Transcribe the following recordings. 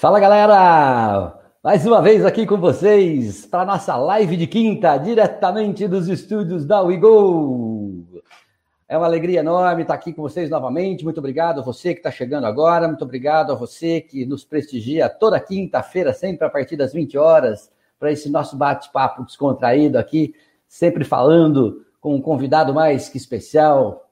Fala galera! Mais uma vez aqui com vocês para nossa live de quinta, diretamente dos estúdios da WeGo. É uma alegria enorme estar aqui com vocês novamente. Muito obrigado a você que está chegando agora. Muito obrigado a você que nos prestigia toda quinta-feira, sempre a partir das 20 horas, para esse nosso bate-papo descontraído aqui, sempre falando com um convidado mais que especial,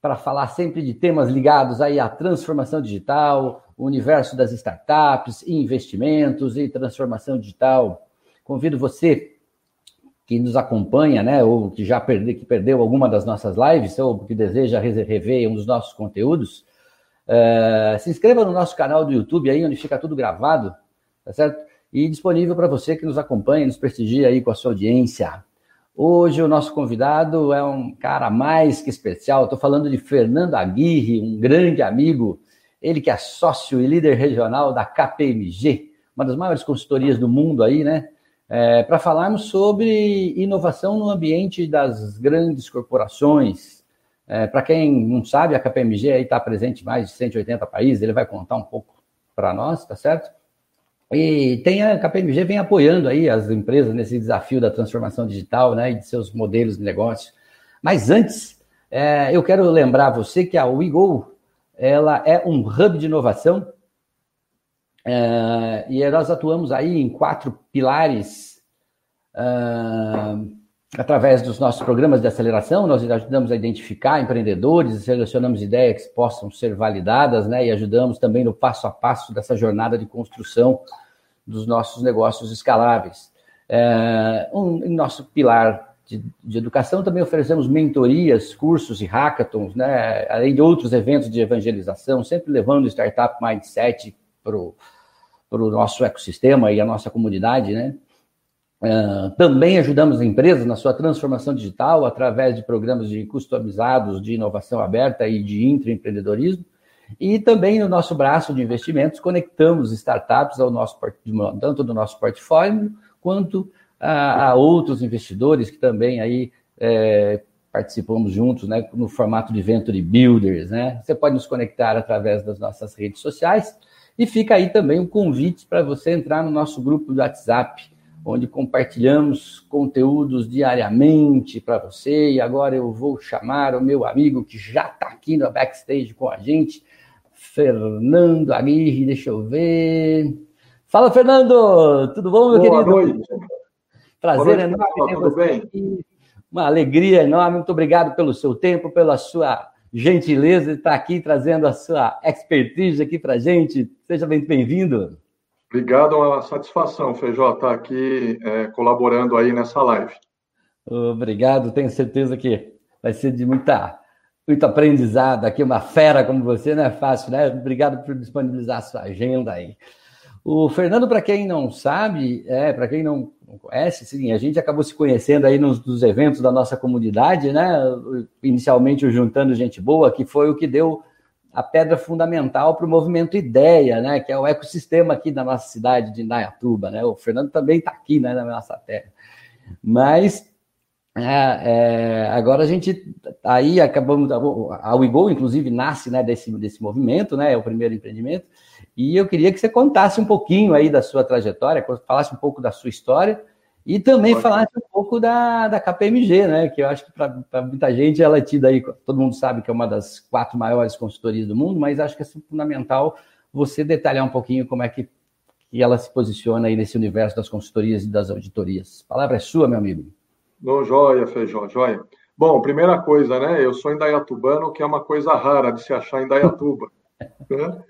para falar sempre de temas ligados aí à transformação digital, o universo das startups, investimentos e transformação digital. Convido você que nos acompanha, né, ou que já perdeu, que perdeu alguma das nossas lives, ou que deseja rever um dos nossos conteúdos, uh, se inscreva no nosso canal do YouTube aí, onde fica tudo gravado, tá certo? E disponível para você que nos acompanha, nos prestigia aí com a sua audiência. Hoje o nosso convidado é um cara mais que especial. Estou falando de Fernando Aguirre, um grande amigo ele que é sócio e líder regional da KPMG, uma das maiores consultorias do mundo aí, né? É, para falarmos sobre inovação no ambiente das grandes corporações. É, para quem não sabe, a KPMG está presente em mais de 180 países, ele vai contar um pouco para nós, tá certo? E tem a KPMG vem apoiando aí as empresas nesse desafio da transformação digital, né, e de seus modelos de negócio. Mas antes, é, eu quero lembrar você que a WeGo ela é um hub de inovação é, e nós atuamos aí em quatro pilares uh, através dos nossos programas de aceleração. Nós ajudamos a identificar empreendedores, selecionamos ideias que possam ser validadas, né? E ajudamos também no passo a passo dessa jornada de construção dos nossos negócios escaláveis. É, um, nosso pilar de, de, educação, também oferecemos mentorias, cursos e hackathons, né? além de outros eventos de evangelização, sempre levando o Startup Mindset para o nosso ecossistema e a nossa comunidade. Né? Uh, também ajudamos empresas na sua transformação digital através de programas de customizados de inovação aberta e de intraempreendedorismo. E também no nosso braço de investimentos, conectamos startups ao nosso, tanto do nosso portfólio quanto a, a outros investidores que também aí é, participamos juntos, né, no formato de Venture Builders, né? Você pode nos conectar através das nossas redes sociais e fica aí também um convite para você entrar no nosso grupo do WhatsApp, onde compartilhamos conteúdos diariamente para você. E agora eu vou chamar o meu amigo que já está aqui no backstage com a gente, Fernando Aguirre, deixa eu ver. Fala, Fernando! Tudo bom, meu Boa querido? Noite. Prazer enorme ter você bem? aqui. Uma alegria enorme. Muito obrigado pelo seu tempo, pela sua gentileza de estar aqui trazendo a sua expertise aqui para a gente. Seja bem bem-vindo. Obrigado, é uma satisfação, Feijó, estar aqui é, colaborando aí nessa live. Obrigado, tenho certeza que vai ser de muita, muito aprendizado aqui, uma fera como você, não é fácil, né? Obrigado por disponibilizar a sua agenda aí. O Fernando, para quem não sabe, é, para quem não conhece, sim, a gente acabou se conhecendo aí nos, nos eventos da nossa comunidade, né? Inicialmente o Juntando Gente Boa, que foi o que deu a pedra fundamental para o movimento Ideia, né? Que é o ecossistema aqui da nossa cidade de Indaiatuba, né? O Fernando também está aqui, né, na nossa terra. Mas é, é, agora a gente aí acabamos a Wigo, inclusive nasce né desse desse movimento, né? É o primeiro empreendimento. E eu queria que você contasse um pouquinho aí da sua trajetória, falasse um pouco da sua história e também Pode. falasse um pouco da, da KPMG, né? Que eu acho que para muita gente ela é tida aí, todo mundo sabe que é uma das quatro maiores consultorias do mundo, mas acho que é fundamental você detalhar um pouquinho como é que, que ela se posiciona aí nesse universo das consultorias e das auditorias. A palavra é sua, meu amigo. Não, joia, Feijó, joia. Bom, primeira coisa, né? Eu sou indaiatubano, que é uma coisa rara de se achar em Indaiatuba. né?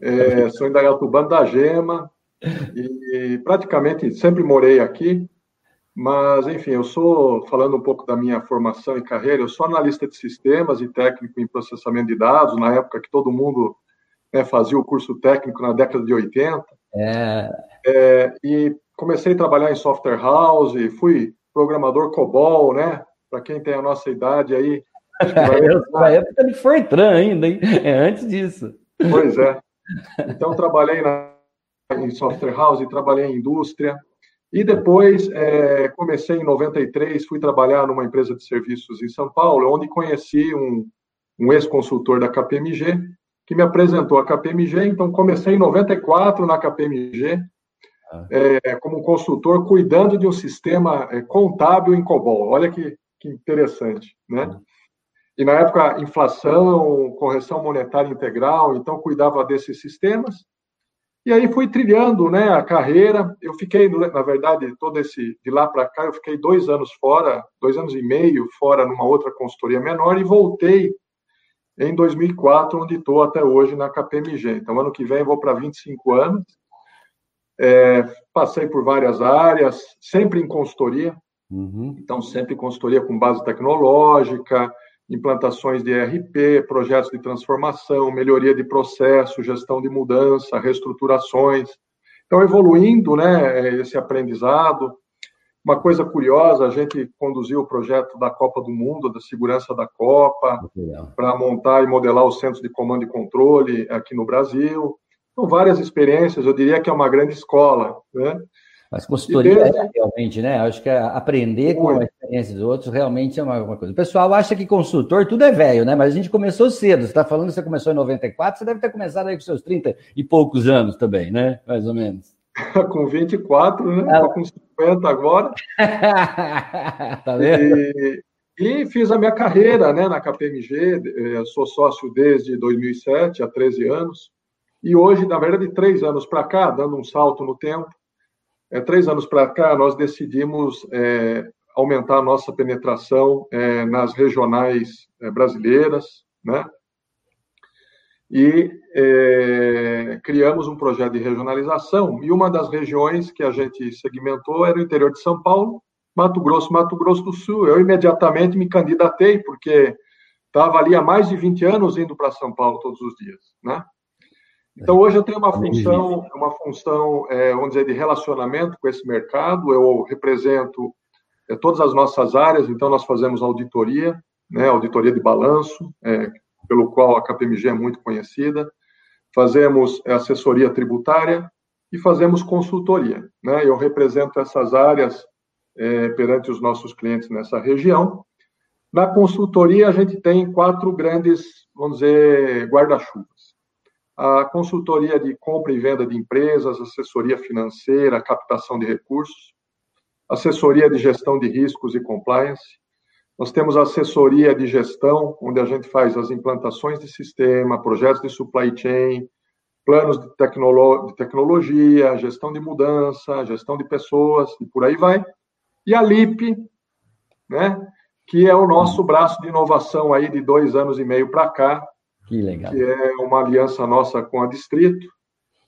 É, sou indaiatubano da Gema e praticamente sempre morei aqui, mas, enfim, eu sou, falando um pouco da minha formação e carreira, eu sou analista de sistemas e técnico em processamento de dados, na época que todo mundo né, fazia o curso técnico na década de 80. É. É, e comecei a trabalhar em software house, fui programador COBOL, né? Para quem tem a nossa idade aí. Na época de Fortran ainda, hein? É antes disso. Pois é. Então, trabalhei na, em software house, trabalhei em indústria. E depois, é, comecei em 93, fui trabalhar numa empresa de serviços em São Paulo, onde conheci um, um ex-consultor da KPMG, que me apresentou a KPMG. Então, comecei em 94 na KPMG, ah. é, como consultor, cuidando de um sistema é, contábil em COBOL. Olha que, que interessante, né? Ah. E na época, inflação, correção monetária integral, então cuidava desses sistemas. E aí fui trilhando né, a carreira. Eu fiquei, na verdade, todo esse de lá para cá, eu fiquei dois anos fora, dois anos e meio fora numa outra consultoria menor e voltei em 2004, onde estou até hoje na KPMG. Então, ano que vem vou para 25 anos. É, passei por várias áreas, sempre em consultoria. Uhum. Então, sempre consultoria com base tecnológica, implantações de ERP, projetos de transformação, melhoria de processo, gestão de mudança, reestruturações. Então, evoluindo né, esse aprendizado. Uma coisa curiosa, a gente conduziu o projeto da Copa do Mundo, da segurança da Copa, para montar e modelar os centros de comando e controle aqui no Brasil. Então, várias experiências, eu diria que é uma grande escola. Né? Mas consultoria é realmente, né? Acho que é aprender com a experiência dos outros realmente é uma, uma, coisa. O pessoal acha que consultor tudo é velho, né? Mas a gente começou cedo. Você está falando que você começou em 94, você deve ter começado aí com seus 30 e poucos anos também, né? Mais ou menos. com 24, né? Estou com 50 agora. tá vendo? E, e, fiz a minha carreira né, na KPMG, eh, sou sócio desde 2007, há 13 anos. E hoje, na verdade, três anos para cá, dando um salto no tempo, é, três anos para cá, nós decidimos é, aumentar a nossa penetração é, nas regionais é, brasileiras, né? E é, criamos um projeto de regionalização. E uma das regiões que a gente segmentou era o interior de São Paulo, Mato Grosso, Mato Grosso do Sul. Eu imediatamente me candidatei, porque estava ali há mais de 20 anos indo para São Paulo todos os dias, né? Então, hoje eu tenho uma função, uma função, é, vamos dizer, de relacionamento com esse mercado. Eu represento é, todas as nossas áreas, então nós fazemos auditoria, né, auditoria de balanço, é, pelo qual a KPMG é muito conhecida. Fazemos assessoria tributária e fazemos consultoria. Né? Eu represento essas áreas é, perante os nossos clientes nessa região. Na consultoria, a gente tem quatro grandes, vamos dizer, guarda-chuvas a consultoria de compra e venda de empresas, assessoria financeira, captação de recursos, assessoria de gestão de riscos e compliance. Nós temos assessoria de gestão, onde a gente faz as implantações de sistema, projetos de supply chain, planos de, tecnolo de tecnologia, gestão de mudança, gestão de pessoas e por aí vai. E a LIP, né, que é o nosso braço de inovação aí de dois anos e meio para cá, que legal. Que é uma aliança nossa com a Distrito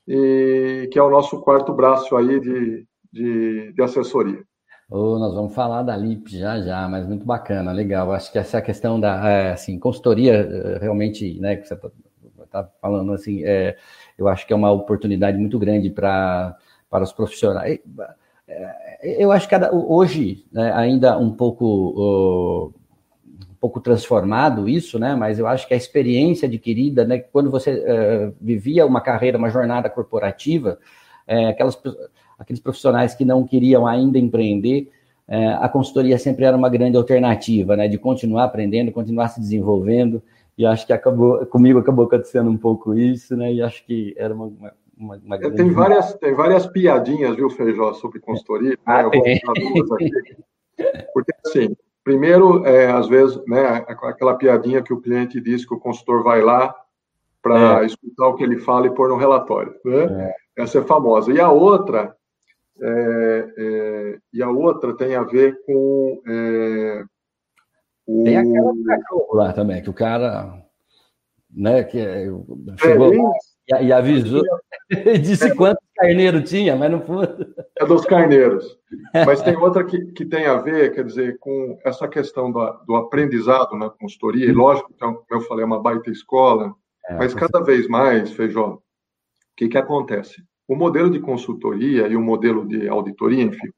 e que é o nosso quarto braço aí de, de, de assessoria. Oh, nós vamos falar da LIP já já, mas muito bacana, legal. Acho que essa questão da é, assim, consultoria é, realmente, né, que você está tá falando assim, é, eu acho que é uma oportunidade muito grande para para os profissionais. É, eu acho que cada, hoje, né, ainda um pouco pouco transformado isso, né? Mas eu acho que a experiência adquirida, né? Quando você uh, vivia uma carreira, uma jornada corporativa, é, aquelas, aqueles profissionais que não queriam ainda empreender, é, a consultoria sempre era uma grande alternativa, né? De continuar aprendendo, continuar se desenvolvendo. E acho que acabou comigo acabou acontecendo um pouco isso, né? E acho que era uma, uma, uma grande... tem várias tem várias piadinhas, viu, Feijó, sobre consultoria. Ah, né? Porque assim Primeiro, é, às vezes, né, aquela piadinha que o cliente diz que o consultor vai lá para é. escutar o que ele fala e pôr no relatório. Né? É. Essa é famosa. E a outra, é, é e a outra tem a ver com é, o... Tem aquela cachorro lá também, que o cara, né, que chegou lá e, e avisou, disse quantos carneiros tinha, mas não foi. É dos carneiros. Mas tem outra que, que tem a ver, quer dizer, com essa questão do, do aprendizado na consultoria, e lógico, então, como eu falei, é uma baita escola, é, mas cada vez mais, Feijó, o que, que acontece? O modelo de consultoria e o modelo de auditoria, enfim,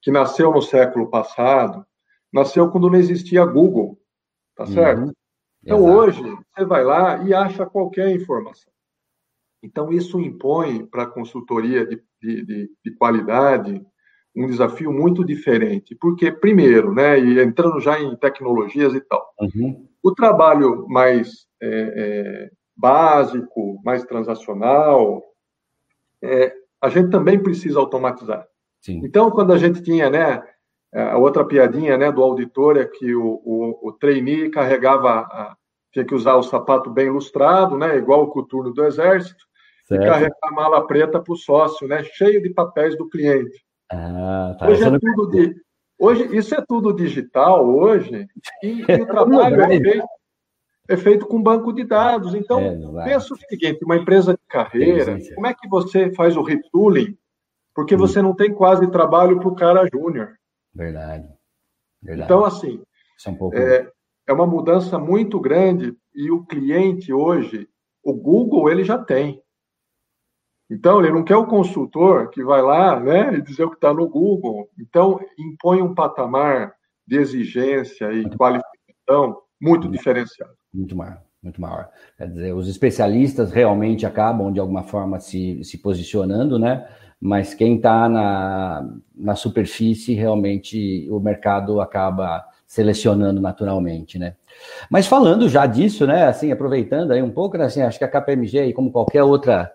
que nasceu no século passado, nasceu quando não existia Google, tá certo? Uhum. Então, Exato. hoje, você vai lá e acha qualquer informação. Então, isso impõe para a consultoria de, de, de, qualidade um desafio muito diferente. Porque, primeiro, né, e entrando já em tecnologias e tal, uhum. o trabalho mais, é, é, básico, mais transacional, é, a gente também precisa automatizar. Sim. Então, quando a gente tinha, né, a outra piadinha, né, do auditor é que o, o, o trainee carregava, a, tinha que usar o sapato bem lustrado, né, igual o coturno do exército, certo. e carregar a mala preta para o sócio, né, cheio de papéis do cliente. Ah, tá. Hoje é tudo de, hoje isso é tudo digital hoje e, e o trabalho é feito, é feito com banco de dados. Então, é, pensa o seguinte: uma empresa de carreira, como é que você faz o retooling? Porque hum. você não tem quase trabalho para o cara júnior. Verdade. Verdade. Então, assim, é, um pouco... é, é uma mudança muito grande e o cliente hoje, o Google, ele já tem. Então, ele não quer o consultor que vai lá né, e dizer o que está no Google. Então, impõe um patamar de exigência e qualificação muito diferenciado. Muito maior, muito maior. Quer dizer, os especialistas realmente acabam, de alguma forma, se, se posicionando, né? Mas quem está na, na superfície, realmente, o mercado acaba selecionando naturalmente, né? Mas falando já disso, né, assim, aproveitando aí um pouco, né, assim, acho que a KPMG, como qualquer outra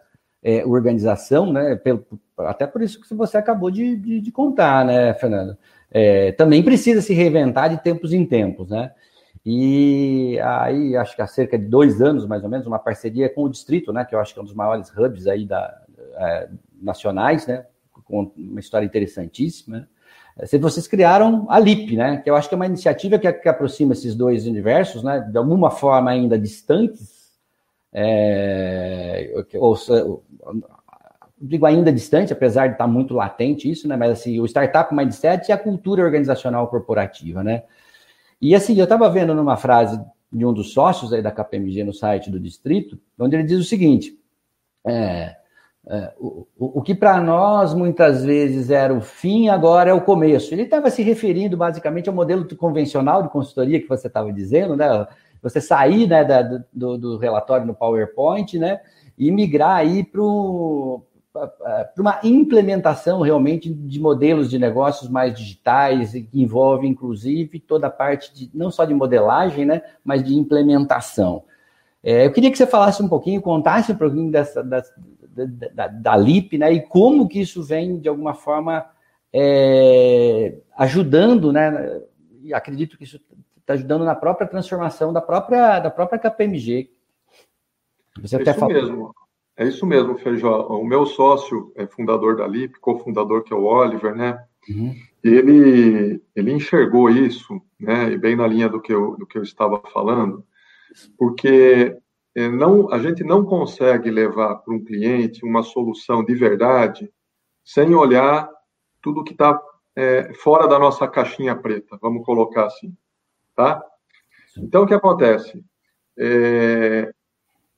é, organização, né? Pelo, até por isso que você acabou de, de, de contar, né, Fernando? É, também precisa se reinventar de tempos em tempos, né? E aí, acho que há cerca de dois anos, mais ou menos, uma parceria com o Distrito, né? Que eu acho que é um dos maiores hubs aí da, é, nacionais, né? Com uma história interessantíssima. É, vocês criaram a LIP, né? Que eu acho que é uma iniciativa que, que aproxima esses dois universos, né? De alguma forma ainda distantes, é, ou, digo ainda distante, apesar de estar muito latente isso, né? Mas assim, o startup mindset e a cultura organizacional corporativa, né? E assim, eu estava vendo numa frase de um dos sócios aí da KPMG no site do distrito, onde ele diz o seguinte: é, é, o, o, que para nós muitas vezes era o fim, agora é o começo. Ele estava se referindo basicamente ao modelo convencional de consultoria que você estava dizendo, né? Você sair né, da, do, do, relatório no PowerPoint, né, e migrar aí para uma implementação realmente de modelos de negócios mais digitais, que envolve inclusive toda a parte de não só de modelagem, né, mas de implementação. É, eu queria que você falasse um pouquinho, contasse um pouquinho dessa, da, da, da LIP, né, e como que isso vem de alguma forma é, ajudando, né, e acredito que isso está ajudando na própria transformação da própria, da própria KPMG. Você é até isso falou. mesmo. É isso mesmo, Feijó. O meu sócio é fundador da LIP, cofundador que é o Oliver, né? Uhum. Ele, ele enxergou isso, né? E bem na linha do que eu, do que eu estava falando, porque é, não, a gente não consegue levar para um cliente uma solução de verdade sem olhar tudo que está é, fora da nossa caixinha preta, vamos colocar assim tá? Então, o que acontece? É,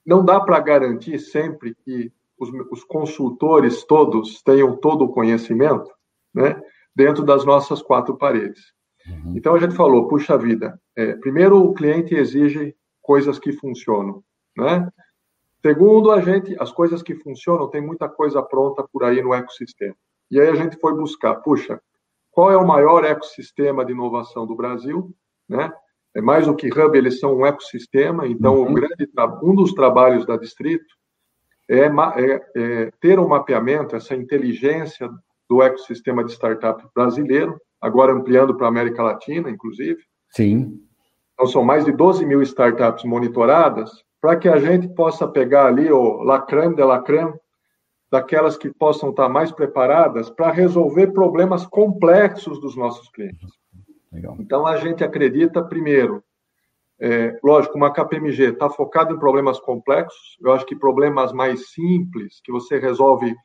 não dá para garantir sempre que os, os, consultores todos tenham todo o conhecimento, né? Dentro das nossas quatro paredes. Uhum. Então, a gente falou, puxa vida, é, primeiro o cliente exige coisas que funcionam, né? Segundo, a gente, as coisas que funcionam, tem muita coisa pronta por aí no ecossistema. E aí a gente foi buscar, puxa, qual é o maior ecossistema de inovação do Brasil? Né? É mais do que hub, eles são um ecossistema. Então, uhum. um, grande, um dos trabalhos da Distrito é, é, é, ter um mapeamento, essa inteligência do ecossistema de startup brasileiro, agora ampliando para a América Latina, inclusive. Sim. Então, são mais de 12 mil startups monitoradas, para que a gente possa pegar ali o la crème de la crème, daquelas que possam estar mais preparadas para resolver problemas complexos dos nossos clientes. Legal. Então, a gente acredita, primeiro, é, lógico, uma KPMG está focada em problemas complexos. Eu acho que problemas mais simples, que você resolve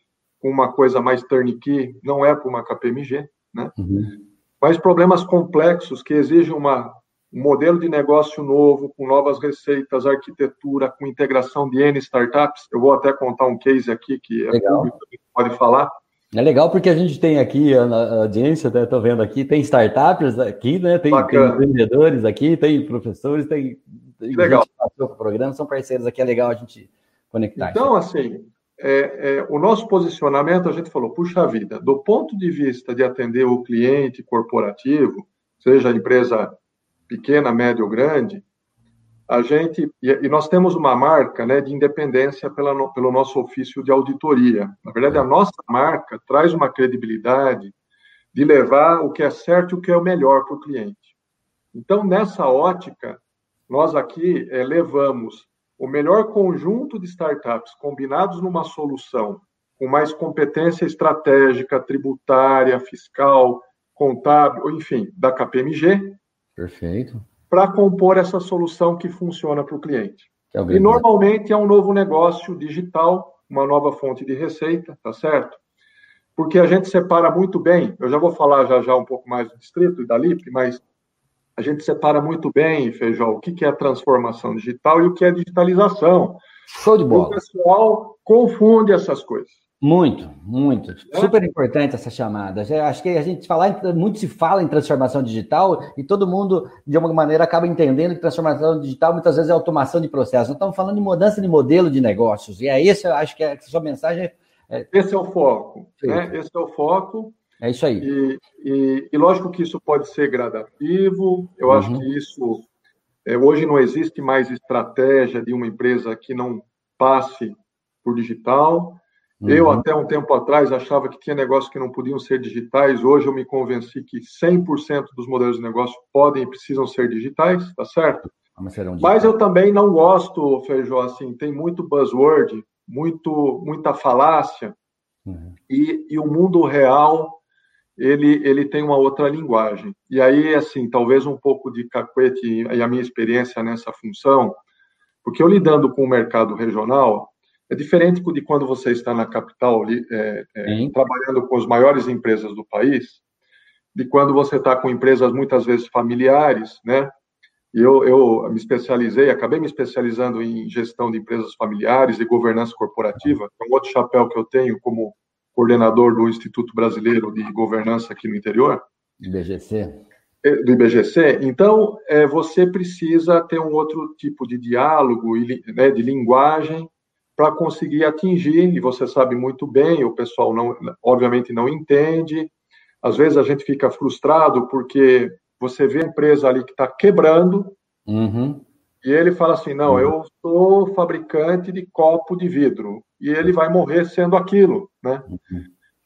com uma coisa mais turnkey, não é para uma KPMG, né? Uhum. Mas problemas complexos que exigem uma, um modelo de negócio novo, com novas receitas, arquitetura, com integração de N startups. Eu vou até contar um case aqui que é Legal. público, pode falar. É legal porque a gente tem aqui, a, a audiência, né, tô vendo aqui, tem startups aqui, né? Tem, tem vendedores aqui, tem professores, tem, tem legal. gente que passou o programa, são parceiros aqui, é legal a gente conectar. Então, assim, é, é, o nosso posicionamento, a gente falou, puxa vida, do ponto de vista de atender o cliente corporativo, seja empresa pequena, média ou grande, a gente e nós temos uma marca né, de independência pela, pelo nosso ofício de auditoria. Na verdade, a nossa marca traz uma credibilidade de levar o que é certo e o que é o melhor para o cliente. Então, nessa ótica, nós aqui é, levamos o melhor conjunto de startups combinados numa solução com mais competência estratégica, tributária, fiscal, contábil, enfim, da KPMG. Perfeito para compor essa solução que funciona para o cliente. É e normalmente é um novo negócio digital, uma nova fonte de receita, tá certo? Porque a gente separa muito bem, eu já vou falar já já um pouco mais do distrito e da LIP, mas a gente separa muito bem, Feijão, o que é transformação digital e o que é digitalização. Show de bola. O pessoal confunde essas coisas. Muito, muito. É? Super importante essa chamada. Acho que a gente fala, muito se fala em transformação digital e todo mundo, de alguma maneira, acaba entendendo que transformação digital muitas vezes é automação de processos. Nós estamos falando de mudança de modelo de negócios. E é isso, eu acho que a sua mensagem é... Esse é o foco. Né? Esse é o foco. É isso aí. E, e, e lógico que isso pode ser gradativo. Eu uhum. acho que isso. É, hoje não existe mais estratégia de uma empresa que não passe por digital. Uhum. Eu, até um tempo atrás, achava que tinha negócios que não podiam ser digitais. Hoje eu me convenci que 100% dos modelos de negócio podem e precisam ser digitais, tá certo? Mas eu também não gosto, Feijó, assim, tem muito buzzword, muito, muita falácia, uhum. e, e o mundo real, ele, ele tem uma outra linguagem. E aí, assim, talvez um pouco de cacuete e a minha experiência nessa função, porque eu lidando com o mercado regional, é diferente de quando você está na capital, é, é, trabalhando com as maiores empresas do país, de quando você está com empresas muitas vezes familiares, né? Eu, eu me especializei, acabei me especializando em gestão de empresas familiares e governança corporativa, é um outro chapéu que eu tenho como coordenador do Instituto Brasileiro de Governança aqui no interior. IBGC. É, do IBGC. Então, é, você precisa ter um outro tipo de diálogo, né, de linguagem, para conseguir atingir, e você sabe muito bem, o pessoal não, obviamente não entende, às vezes a gente fica frustrado porque você vê a empresa ali que está quebrando, uhum. e ele fala assim, não, uhum. eu sou fabricante de copo de vidro, e ele vai morrer sendo aquilo, né? Uhum.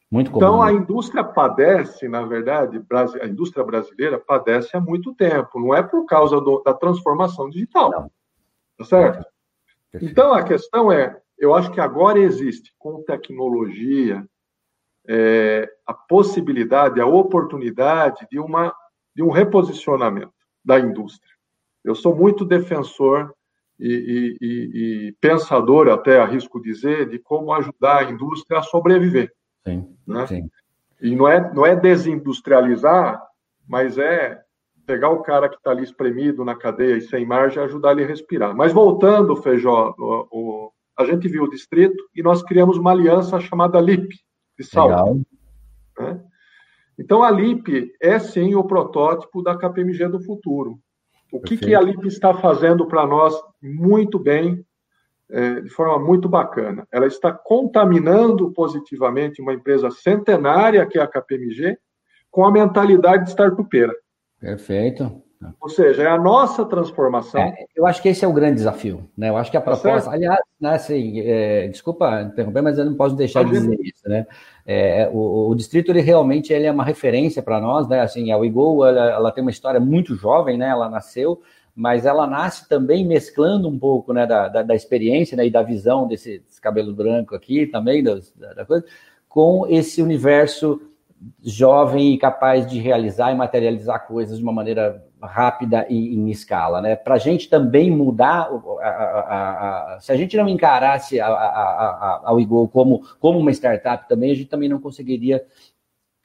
Muito comum. Então, a indústria padece, na verdade, a indústria brasileira padece há muito tempo, não é por causa do, da transformação digital, não. tá certo? Então, a questão é: eu acho que agora existe, com tecnologia, é, a possibilidade, a oportunidade de, uma, de um reposicionamento da indústria. Eu sou muito defensor e, e, e, pensador, até arrisco dizer, de como ajudar a indústria a sobreviver. Sim, né? sim. E não é, não é desindustrializar, mas é pegar o cara que está ali espremido na cadeia e sem margem e ajudar ele a respirar. Mas voltando, Feijó, o, o, a gente viu o distrito e nós criamos uma aliança chamada LIP, de saúde. Né? Então, a LIP é sim o protótipo da KPMG do futuro. O que, que a LIP está fazendo para nós muito bem, é, de forma muito bacana? Ela está contaminando positivamente uma empresa centenária, que é a KPMG, com a mentalidade de startupeira. Perfeito. Ou seja, é a nossa transformação. É, eu acho que esse é o grande desafio. Né? Eu acho que a tá proposta. aliás, né, assim, é, desculpa interromper, mas eu não posso deixar de dizer isso. Né? É, o, o, distrito ele realmente ele é uma referência para nós. Né? Assim, a Wigol ela, ela, tem uma história muito jovem, né? ela nasceu, mas ela nasce também mesclando um pouco né, da, da, da experiência né, e da visão desse, desse cabelo branco aqui também, da, da coisa, com esse universo jovem e capaz de realizar e materializar coisas de uma maneira rápida e em escala, né? Para a gente também mudar, a, a, a, se a gente não encarasse a, Wigol como, como uma startup também, a gente também não conseguiria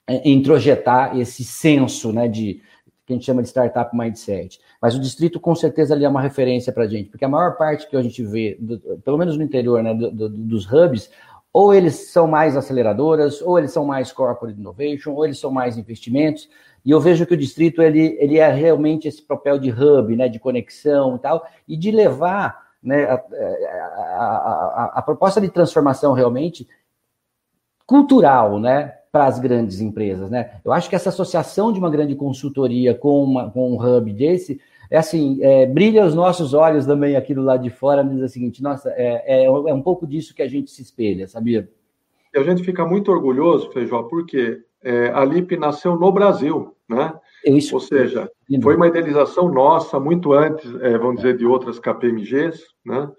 é, introjetar esse senso, né, de que a gente chama de startup mindset. Mas o distrito com certeza ali é uma referência para a gente, porque a maior parte que a gente vê, do, pelo menos no interior, né, do, do, dos hubs, ou eles são mais aceleradoras, ou eles são mais corporate innovation, ou eles são mais investimentos. E eu vejo que o distrito ele, ele é realmente esse papel de hub, né, de conexão e tal, e de levar né, a, a, a, a proposta de transformação realmente cultural, né, para as grandes empresas, né? Eu acho que essa associação de uma grande consultoria com, uma, com um hub desse é assim, é, brilha os nossos olhos também aqui do lado de fora, diz o seguinte, nossa, é, é, é, um pouco disso que a gente se espelha, sabia? E a gente fica muito orgulhoso, Feijó, porque é, a LIP nasceu no Brasil, né? Isso. Ou seja, foi uma idealização nossa muito antes, é, vamos dizer, de outras KPMGs, né?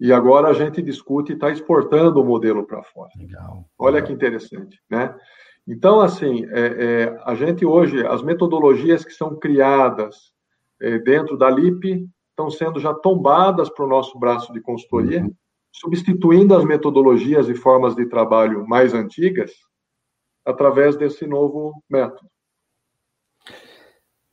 E agora a gente discute e está exportando o modelo para fora. Legal. Olha Legal. que interessante, né? Então, assim, é, é, a gente hoje, as metodologias que são criadas é, dentro da LIP estão sendo já tombadas para o nosso braço de consultoria, uhum. substituindo as metodologias e formas de trabalho mais antigas através desse novo método.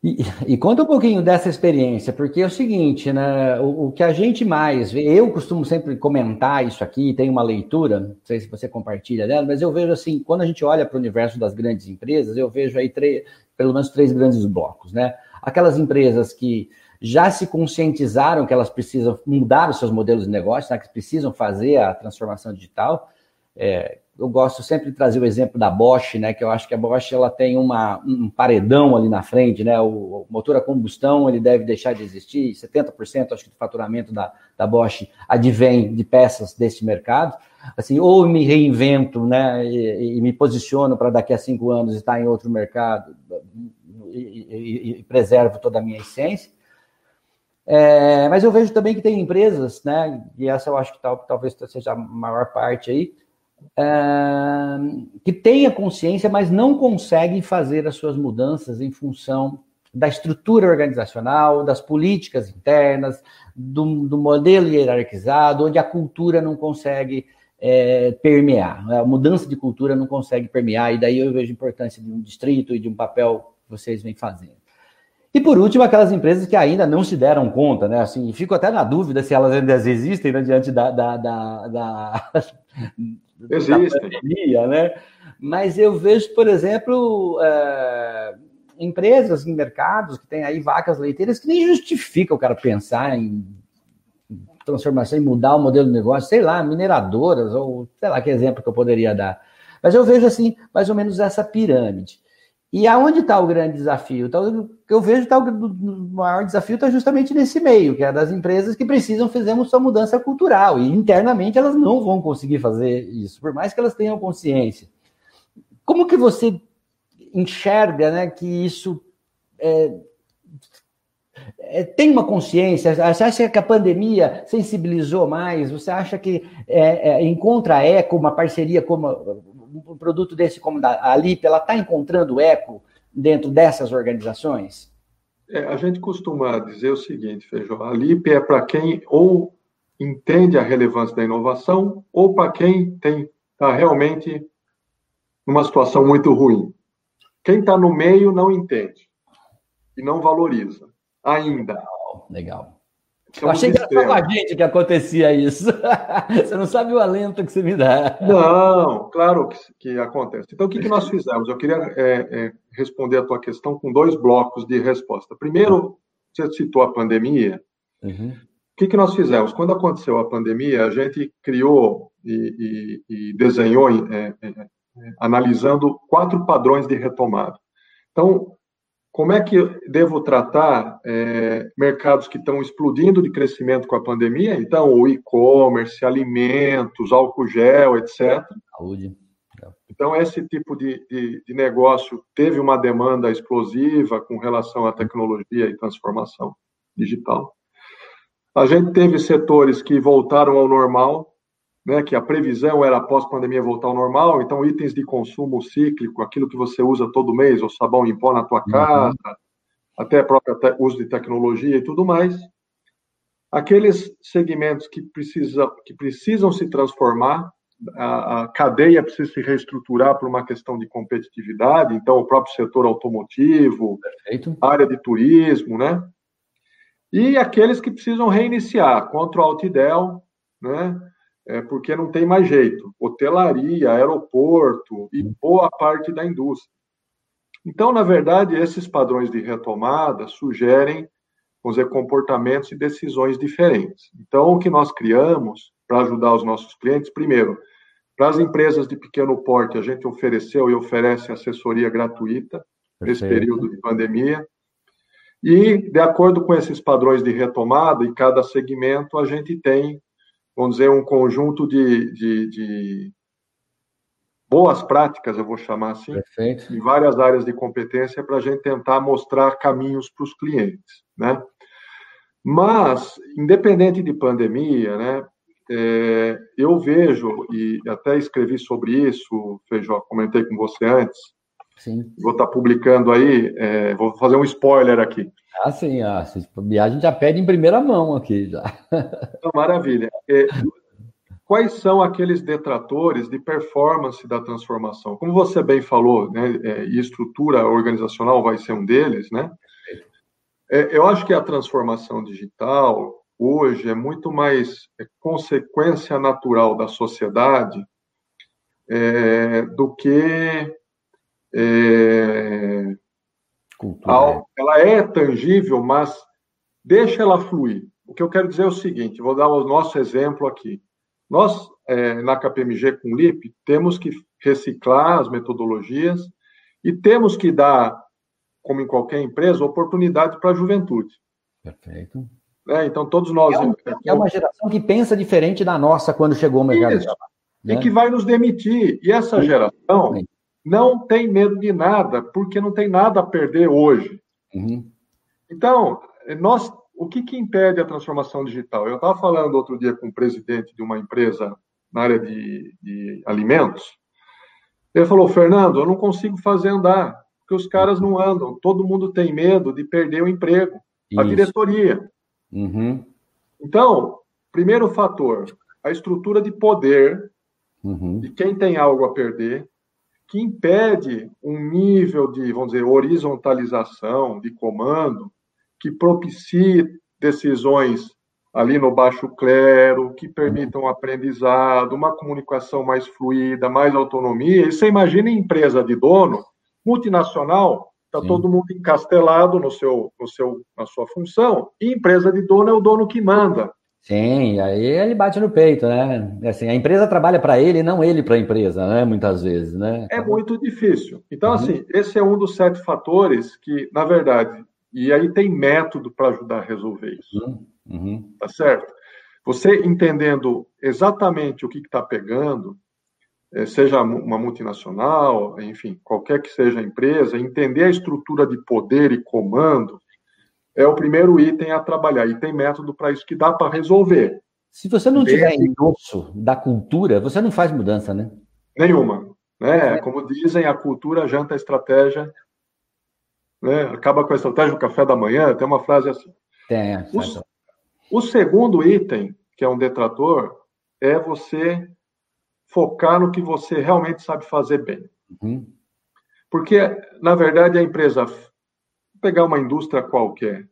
E, e, conta um pouquinho dessa experiência, porque é o seguinte, né? O, o, que a gente mais vê, eu costumo sempre comentar isso aqui, tem uma leitura, não sei se você compartilha dela, mas eu vejo assim, quando a gente olha para o universo das grandes empresas, eu vejo aí três, pelo menos três grandes blocos, né? Aquelas empresas que já se conscientizaram que elas precisam mudar os seus modelos de negócio, né, que precisam fazer a transformação digital, é, eu gosto sempre de trazer o exemplo da Bosch, né? Que eu acho que a Bosch ela tem uma, um paredão ali na frente, né? O, o motor a combustão ele deve deixar de existir. 70% acho que do faturamento da, da Bosch advém de peças desse mercado. Assim, ou me reinvento, né? E, e me posiciono para daqui a cinco anos estar em outro mercado e, e, e preservo toda a minha essência. É, mas eu vejo também que tem empresas, né? E essa eu acho que tal, talvez seja a maior parte aí que tenha consciência, mas não consegue fazer as suas mudanças em função da estrutura organizacional, das políticas internas, do, do modelo hierarquizado, onde a cultura não consegue é, permear, a mudança de cultura não consegue permear, e daí eu vejo a importância de um distrito e de um papel que vocês vêm fazendo. E por último, aquelas empresas que ainda não se deram conta, né? Assim, fico até na dúvida se elas ainda existem né, diante da, da, da, da Existem. pandemia, né? Mas eu vejo, por exemplo, é, empresas em mercados que têm aí vacas leiteiras que nem justifica o cara pensar em transformação, em mudar o modelo de negócio, sei lá, mineradoras, ou sei lá que exemplo que eu poderia dar. Mas eu vejo assim, mais ou menos essa pirâmide. E aonde está o grande desafio? Então, eu vejo que o maior desafio está justamente nesse meio, que é das empresas que precisam fazer uma sua mudança cultural. E internamente elas não vão conseguir fazer isso, por mais que elas tenham consciência. Como que você enxerga né, que isso é, é, tem uma consciência? Você acha que a pandemia sensibilizou mais? Você acha que é, é encontra eco uma parceria como um produto desse como a Lip, ela está encontrando eco dentro dessas organizações? É, a gente costuma dizer o seguinte, Feijó, a Lip é para quem ou entende a relevância da inovação ou para quem está realmente numa situação muito ruim. Quem está no meio não entende e não valoriza ainda. Legal. legal. Eu achei que era só com a gente que acontecia isso. você não sabe o alento que você me dá. Não, claro que, que acontece. Então, o que, que nós fizemos? Eu queria é, é, responder a tua questão com dois blocos de resposta. Primeiro, você citou a pandemia. Uhum. O que, que nós fizemos? Quando aconteceu a pandemia, a gente criou e, e, e desenhou, é, é, é analisando quatro padrões de retomada. Então, como é que devo tratar é, mercados que estão explodindo de crescimento com a pandemia? Então, o e-commerce, alimentos, álcool gel, etc. Saúde. Então, esse tipo de, de, de, negócio teve uma demanda explosiva com relação à tecnologia e transformação digital. A gente teve setores que voltaram ao normal, né, que a previsão era após pandemia voltar ao normal, então itens de consumo cíclico, aquilo que você usa todo mês, o sabão em pó na tua uhum. casa, até próprio uso de tecnologia e tudo mais. Aqueles segmentos que, precisa, que precisam se transformar, a, a cadeia precisa se reestruturar por uma questão de competitividade, então o próprio setor automotivo, Perfeito. área de turismo, né? E aqueles que precisam reiniciar, contra o Altidel, né? É porque não tem mais jeito. Hotelaria, aeroporto e boa parte da indústria. Então, na verdade, esses padrões de retomada sugerem, vamos dizer, comportamentos e decisões diferentes. Então, o que nós criamos para ajudar os nossos clientes, primeiro, para as empresas de pequeno porte, a gente ofereceu e oferece assessoria gratuita nesse período de pandemia. E, de acordo com esses padrões de retomada, em cada segmento, a gente tem, vamos dizer, um conjunto de, de, de boas práticas, eu vou chamar assim, Perfeito. em várias áreas de competência para a gente tentar mostrar caminhos para os clientes, né? Mas, independente de pandemia, né, é, eu vejo, e até escrevi sobre isso, Feijó, comentei com você antes, sim. vou estar tá publicando aí, é, vou fazer um spoiler aqui. Ah, sim, ah, a gente já pede em primeira mão aqui, já. Então, maravilha. É, quais são aqueles detratores de performance da transformação? Como você bem falou, né, é, e estrutura organizacional vai ser um deles, né? É, eu acho que a transformação digital, hoje é muito mais é, consequência natural da sociedade é, do que é, ela é tangível, mas deixa ela fluir. O que eu quero dizer é o seguinte: vou dar o nosso exemplo aqui. Nós, é, na KPMG com o LIP, temos que reciclar as metodologias e temos que dar, como em qualquer empresa, oportunidade para a juventude. Perfeito. É, então, todos nós. É, um, é, uma geração que pensa diferente da nossa quando chegou ao mercado Isso. Né? E que vai nos demitir. E essa geração não tem medo de nada, porque não tem nada a perder hoje. Uhum. Então, nós, o que, que impede a transformação digital? Eu estava falando outro dia com o presidente de uma empresa na área de, de alimentos. Ele falou: Fernando, eu não consigo fazer andar, porque os caras não andam. Todo mundo tem medo de perder o emprego. Isso. A diretoria. Uhum. Então, primeiro fator, a estrutura de poder uhum. de quem tem algo a perder, que impede um nível de, vamos dizer, horizontalização de comando, que propicie decisões ali no baixo clero, que permitam aprendizado, uma comunicação mais fluida, mais autonomia. E você imagina empresa de dono, multinacional, Está todo mundo encastelado no seu, no seu, na sua função, e empresa de dono é o dono que manda. Sim, aí ele bate no peito, né? Assim, a empresa trabalha para ele, não ele para a empresa, né? Muitas vezes, né? É muito difícil. Então, uhum. assim, esse é um dos sete fatores que, na verdade, e aí tem método para ajudar a resolver isso. Uhum. Uhum. Tá certo? Você entendendo exatamente o que está pegando, eh, seja uma multinacional, enfim, qualquer que seja a empresa, entender a estrutura de poder e comando é o primeiro item a trabalhar. E tem método para isso que dá para resolver. Se você não tiver endosso da cultura, você não faz mudança, né? Nenhuma. Né? Como dizem, a cultura janta a estratégia, né? acaba com a estratégia do café da manhã, tem uma frase assim. Tem. O, o segundo item, que é um detrator, é você focar no que você realmente sabe fazer bem. Uhum. Porque, na verdade, a empresa, pegar uma indústria qualquer,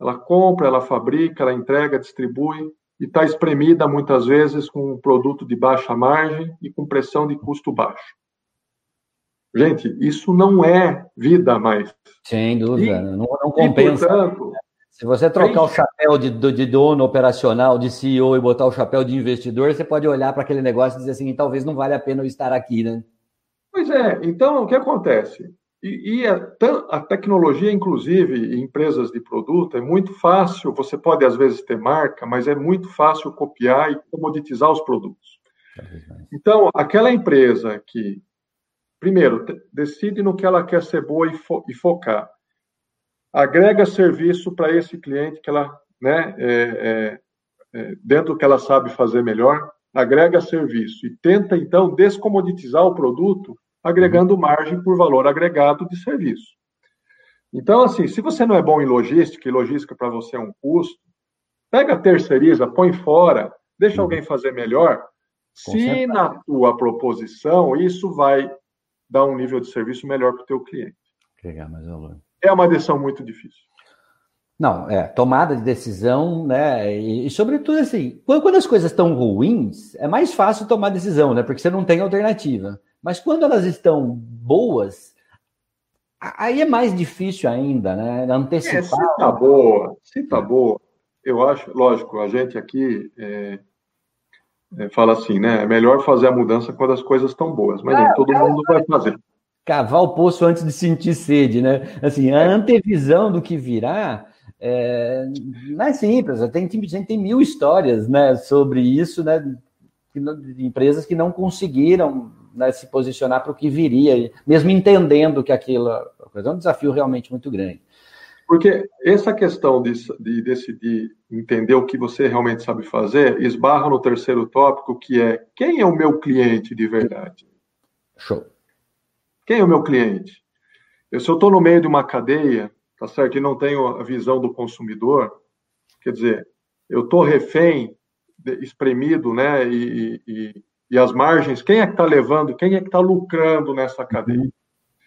ela compra, ela fabrica, ela entrega, distribui e está espremida muitas vezes com um produto de baixa margem e com pressão de custo baixo. Gente, isso não é vida mais. Sem dúvida, e, não, não compensa. E, portanto, se você trocar o chapéu de, de, dono operacional, de CEO e botar o chapéu de investidor, você pode olhar para aquele negócio e dizer assim, talvez não vale a pena eu estar aqui, né? Pois é. Então, o que acontece? E, e a, a, tecnologia, inclusive, em empresas de produto, é muito fácil. Você pode, às vezes, ter marca, mas é muito fácil copiar e comoditizar os produtos. Então, aquela empresa que, primeiro, decide no que ela quer ser boa e, fo e focar agrega serviço para esse cliente que ela, né, é, é, é, dentro do que ela sabe fazer melhor, agrega serviço e tenta então descomoditizar o produto, agregando margem por valor agregado de serviço. Então, assim, se você não é bom em logística, e logística para você é um custo, pega, terceiriza, põe fora, deixa uhum. alguém fazer melhor. Se na tua proposição isso vai dar um nível de serviço melhor para o teu cliente. Agregar mais valor é uma decisão muito difícil. Não, é, tomada de decisão, né? E, e sobretudo assim, quando, quando, as coisas estão ruins, é mais fácil tomar decisão, né? Porque você não tem alternativa. Mas quando elas estão boas, aí é mais difícil ainda, né? Antecipar. É, se tá boa, se tá é. boa, eu acho, lógico, a gente aqui é, é, fala assim, né? É melhor fazer a mudança quando as coisas estão boas, mas nem todo mundo vai fazer. cavar o poço antes de sentir sede, né? Assim, a antevisão do que virá é, não é simples. Tem, tem, tem mil histórias né, sobre isso, né? De empresas que não conseguiram né, se posicionar para o que viria, mesmo entendendo que aquilo é um desafio realmente muito grande. Porque essa questão de, de decidir entender o que você realmente sabe fazer esbarra no terceiro tópico, que é quem é o meu cliente de verdade? Show. Quem é o meu cliente? Eu, se eu estou no meio de uma cadeia, tá certo, e não tenho a visão do consumidor, quer dizer, eu estou refém, espremido, né, e, e, e as margens, quem é que está levando, quem é que está lucrando nessa cadeia?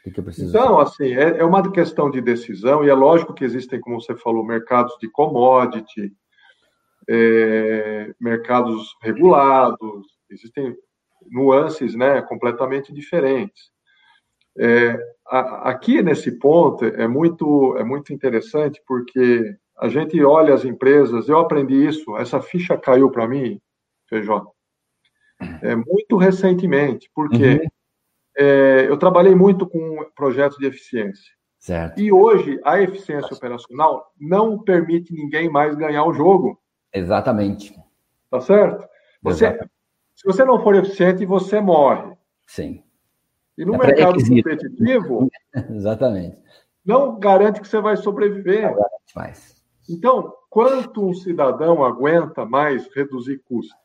Então, assim, é, é, uma questão de decisão, e é lógico que existem, como você falou, mercados de commodity, é, mercados regulados, existem nuances né, completamente diferentes. É, a, aqui, nesse ponto, é muito, é muito interessante, porque a gente olha as empresas, eu aprendi isso, essa ficha caiu para mim, Feijó, é, muito recentemente, porque uhum. é, eu trabalhei muito com projetos de eficiência. Certo. E hoje a eficiência operacional não permite ninguém mais ganhar o jogo. Exatamente. Tá certo? Você, Exatamente. Se você não for eficiente, você morre. Sim. E no é mercado competitivo. Exatamente. Não garante que você vai sobreviver. Não garante mais. Então, quanto um cidadão aguenta mais reduzir custos?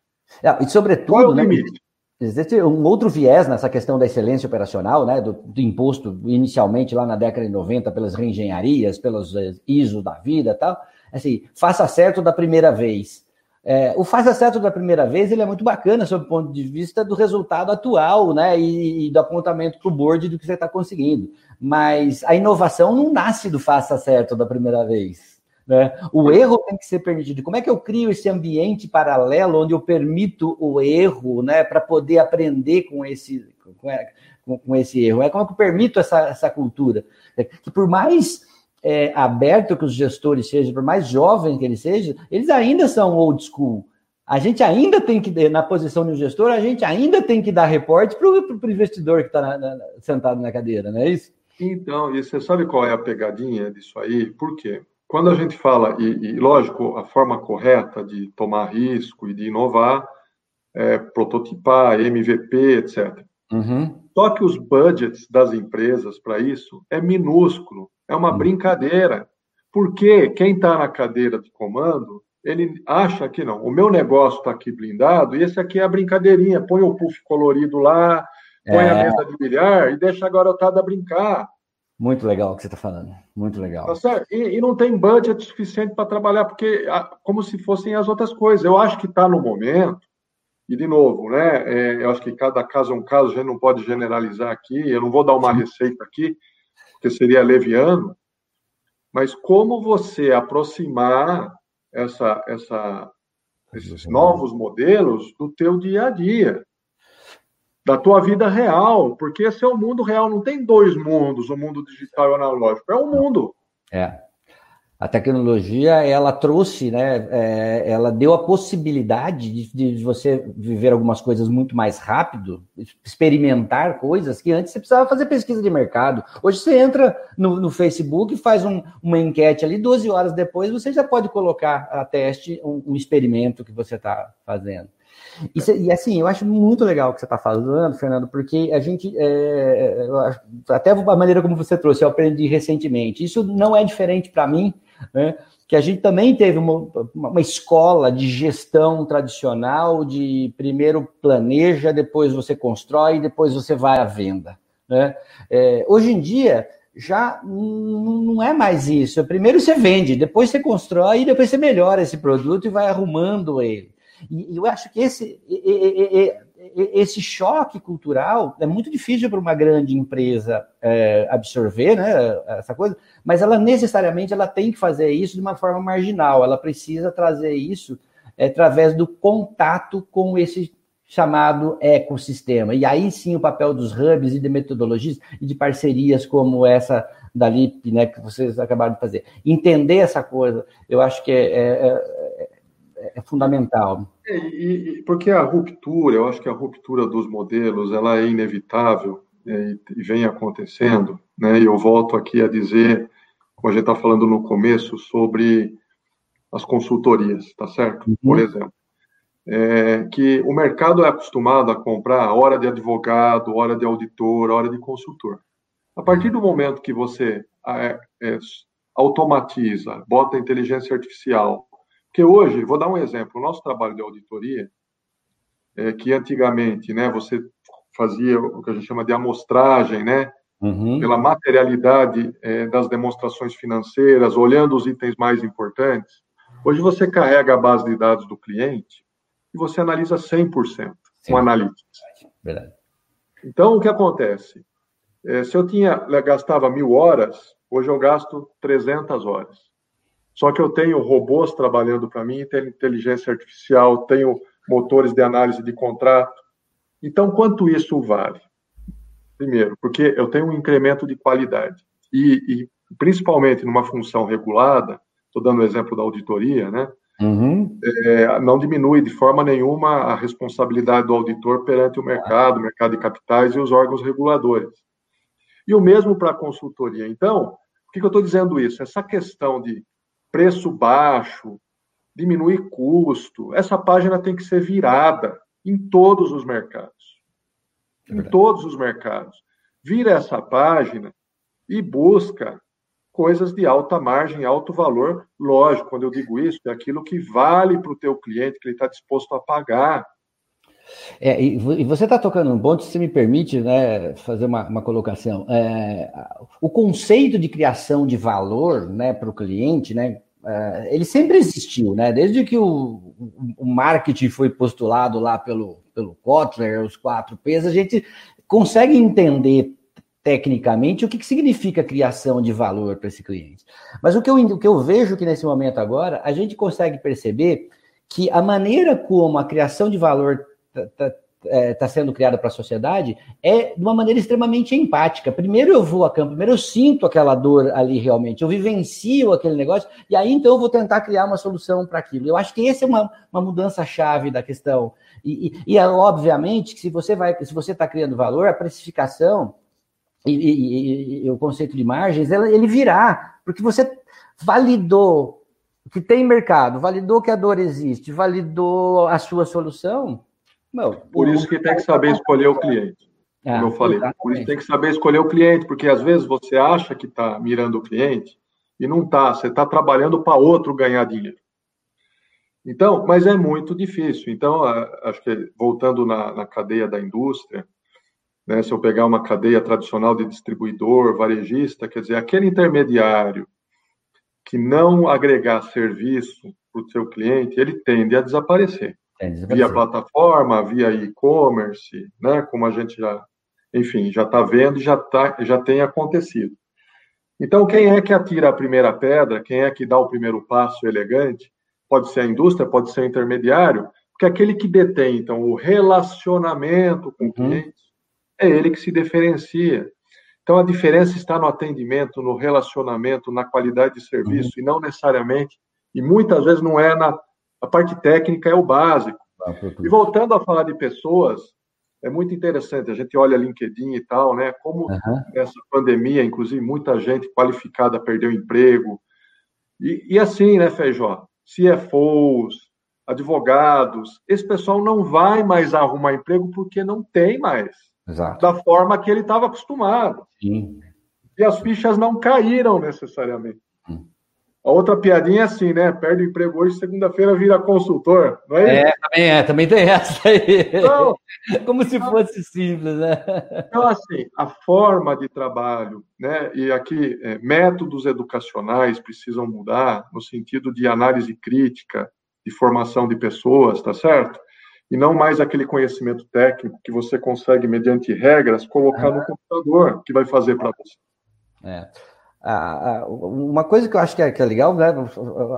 É, e, sobretudo, Qual é o né, limite? Existe um outro viés nessa questão da excelência operacional, né, do, do, imposto inicialmente lá na década de 90 pelas reengenharias, pelos eh, ISO da vida tal. Assim, faça certo da primeira vez. É, o faça certo da primeira vez ele é muito bacana sob o ponto de vista do resultado atual, né, e, e do apontamento para o board do que você está conseguindo. Mas a inovação não nasce do faça certo da primeira vez. Né? O erro tem que ser permitido. Como é que eu crio esse ambiente paralelo onde eu permito o erro né, para poder aprender com esse, com, com, esse erro? É como é que eu permito essa, essa cultura? É, que por mais é, aberto que os gestores sejam, por mais jovens que eles sejam, eles ainda são old school. A gente ainda tem que, na posição de um gestor, a gente ainda tem que dar reporte para o investidor que está sentado na cadeira, não é isso? Então, e você sabe qual é a pegadinha disso aí? Por quê? Quando a gente fala, e, e, lógico, a forma correta de tomar risco e de inovar é prototipar, MVP, etc. Uhum. Só que os budgets das empresas para isso é minúsculo, é uma uhum. brincadeira. Porque quem está na cadeira de comando, ele acha que não, o meu negócio está aqui blindado e esse aqui é a brincadeirinha, põe o puff colorido lá, põe é. a mesa de bilhar e deixa a garotada brincar. Muito legal o que você está falando. Muito legal. Tá certo? E, e, não tem budget suficiente para trabalhar, porque como se fossem as outras coisas. Eu acho que está no momento, e de novo, né? É, eu acho que cada caso é um caso, a gente não pode generalizar aqui. Eu não vou dar uma receita aqui, porque seria leviano. Mas como você aproximar essa, essa, esses novos modelos do teu dia a dia? Da tua vida real, porque esse é o mundo real, não tem dois mundos, o mundo digital e o analógico, é um mundo. É. A tecnologia, ela trouxe, né, é, ela deu a possibilidade de, de, você viver algumas coisas muito mais rápido, experimentar coisas que antes você precisava fazer pesquisa de mercado. Hoje você entra no, no Facebook, faz um, uma enquete ali, 12 horas depois você já pode colocar a teste um, um experimento que você está fazendo. E, e, assim, eu acho muito legal o que você está falando, Fernando, porque a gente, é, até a maneira como você trouxe, eu aprendi recentemente. Isso não é diferente para mim, né? que a gente também teve uma, uma escola de gestão tradicional, de primeiro planeja, depois você constrói, depois você vai à venda. Né? É, hoje em dia, já não é mais isso. Primeiro você vende, depois você constrói, depois você melhora esse produto e vai arrumando ele. E eu acho que esse, esse choque cultural é muito difícil para uma grande empresa é, absorver, né, essa coisa, mas ela necessariamente ela tem que fazer isso de uma forma marginal, ela precisa trazer isso é, através do contato com esse chamado ecossistema. E aí sim o papel dos hubs e de metodologias e de parcerias como essa da LIP, né, que vocês acabaram de fazer. Entender essa coisa, eu acho que é, é, é fundamental. É, e, porque a ruptura, eu acho que a ruptura dos modelos, ela é inevitável. e, e vem acontecendo, né? E eu volto aqui a dizer, como a gente está falando no começo, sobre as consultorias, tá certo? Uhum. Por exemplo, é, que o mercado é acostumado a comprar hora de advogado, hora de auditor, hora de consultor. A partir do momento que você é, é, automatiza, bota inteligência artificial, que hoje, vou dar um exemplo, o nosso trabalho de auditoria, é, que antigamente, né, você fazia o que a gente chama de amostragem, né, uhum. pela materialidade é, das demonstrações financeiras, olhando os itens mais importantes. Hoje você carrega a base de dados do cliente e você analisa 100% com analytics. Verdade. Então, o que acontece? É, se eu tinha gastava mil horas, hoje eu gasto 300 horas. Só que eu tenho robôs trabalhando para mim, tenho inteligência artificial, tenho motores de análise de contrato. Então, quanto isso vale? Primeiro, porque eu tenho um incremento de qualidade. E, e principalmente numa função regulada, estou dando o exemplo da auditoria, né? Uhum. É, não diminui de forma nenhuma a responsabilidade do auditor perante o mercado, o mercado de capitais e os órgãos reguladores. E o mesmo para a consultoria. Então, por que, que eu estou dizendo isso? Essa questão de preço baixo, diminuir custo, essa página tem que ser virada em todos os mercados. É em todos os mercados. Vira essa página e busca coisas de alta margem, alto valor. Lógico, quando eu digo isso, é aquilo que vale para o teu cliente, que ele está disposto a pagar. É, e você está tocando um ponto, se me permite né, fazer uma, uma colocação. É, o conceito de criação de valor né, para o cliente, né, é, ele sempre existiu, né? Desde que o, o marketing foi postulado lá pelo, pelo Kotler, os quatro P's, a gente consegue entender tecnicamente o que, que significa criação de valor para esse cliente. Mas o que, eu, o que eu vejo que nesse momento agora, a gente consegue perceber que a maneira como a criação de valor está é, tá sendo criada para a sociedade é de uma maneira extremamente empática. Primeiro eu vou a campo, primeiro eu sinto aquela dor ali realmente, eu vivencio aquele negócio, e aí então eu vou tentar criar uma solução para aquilo. Eu acho que essa é uma, uma mudança-chave da questão. E, e, e, é obviamente que se você vai, se você está criando valor, a precificação e, e, e, o conceito de margens, ele virá, porque você validou que tem mercado, validou que a dor existe, validou a sua solução. Não, por isso que tem que saber escolher o cliente. É, como eu falei, exatamente. por isso tem que saber escolher o cliente, porque às vezes você acha que está mirando o cliente e não está, você está trabalhando para outro ganhar dinheiro. Então, mas é muito difícil. Então, acho que voltando na, na cadeia da indústria, né, se eu pegar uma cadeia tradicional de distribuidor, varejista, quer dizer, aquele intermediário que não agregar serviço para o seu cliente, ele tende a desaparecer. Via plataforma, via e-commerce, né, como a gente já, enfim, já está vendo e já, tá, já tem acontecido. Então, quem é que atira a primeira pedra? Quem é que dá o primeiro passo elegante? Pode ser a indústria, pode ser o intermediário, porque é aquele que detém, então, o relacionamento com o uhum. cliente, é ele que se diferencia. Então, a diferença está no atendimento, no relacionamento, na qualidade de serviço, uhum. e não necessariamente, e muitas vezes não é na. A parte técnica é o básico. Ah, e voltando a falar de pessoas, é muito interessante. A gente olha LinkedIn e tal, né? Como uhum. essa pandemia, inclusive, muita gente qualificada perdeu emprego. E, e assim, né, Feijó? CFOs, advogados, esse pessoal não vai mais arrumar emprego porque não tem mais. Exato. da forma que ele estava acostumado. Sim. E as fichas não caíram necessariamente. Hum. A outra piadinha é assim, né? Perde o emprego hoje, segunda-feira vira consultor, não é? É, também é, também tem essa aí. Então, Como se fosse simples, né? Então, assim, a forma de trabalho, né? E aqui, é, métodos educacionais precisam mudar no sentido de análise crítica, de formação de pessoas, tá certo? e não mais aquele conhecimento técnico que você consegue, mediante regras, colocar no computador, que vai fazer para você. É. uma coisa que eu acho que é, que é legal, né?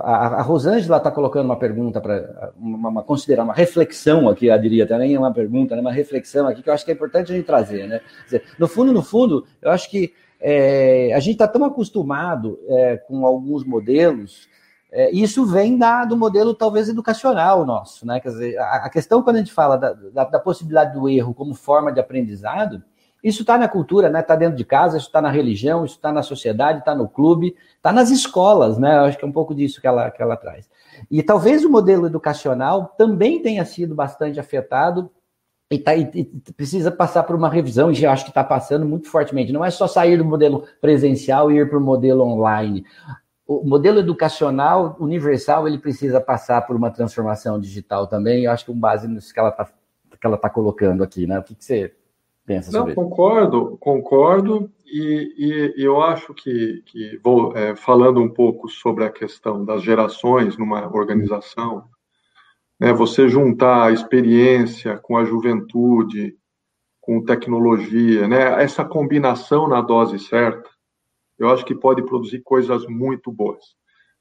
A, a Rosângela está colocando uma pergunta para uma, uma, considerar uma reflexão aqui, eu diria também é uma pergunta, né? uma reflexão aqui que eu acho que é importante a gente trazer, né? Dizer, no fundo, no fundo, eu acho que é, a gente está tão acostumado é, com alguns modelos é, isso vem da, do modelo, talvez, educacional nosso, né? Quer dizer, a, a questão, quando a gente fala da, da, da, possibilidade do erro como forma de aprendizado, Isso está na cultura, né? Está dentro de casa, isso está na religião, isso está na sociedade, está no clube, está nas escolas, né? Eu acho que é um pouco disso que ela, que ela traz. E talvez o modelo educacional também tenha sido bastante afetado e, tá, e, e precisa passar por uma revisão, e eu acho que está passando muito fortemente. Não é só sair do modelo presencial e ir para o modelo online. O modelo educacional universal ele precisa passar por uma transformação digital também. Eu acho que com base nisso que ela está que ela tá colocando aqui, né? O que, que você pensa sobre Não, concordo, concordo, e, e, eu acho que, que vou é, falando um pouco sobre a questão das gerações numa organização, né, você juntar a experiência com a juventude, com tecnologia, né, essa combinação na dose certa, eu acho que pode produzir coisas muito boas.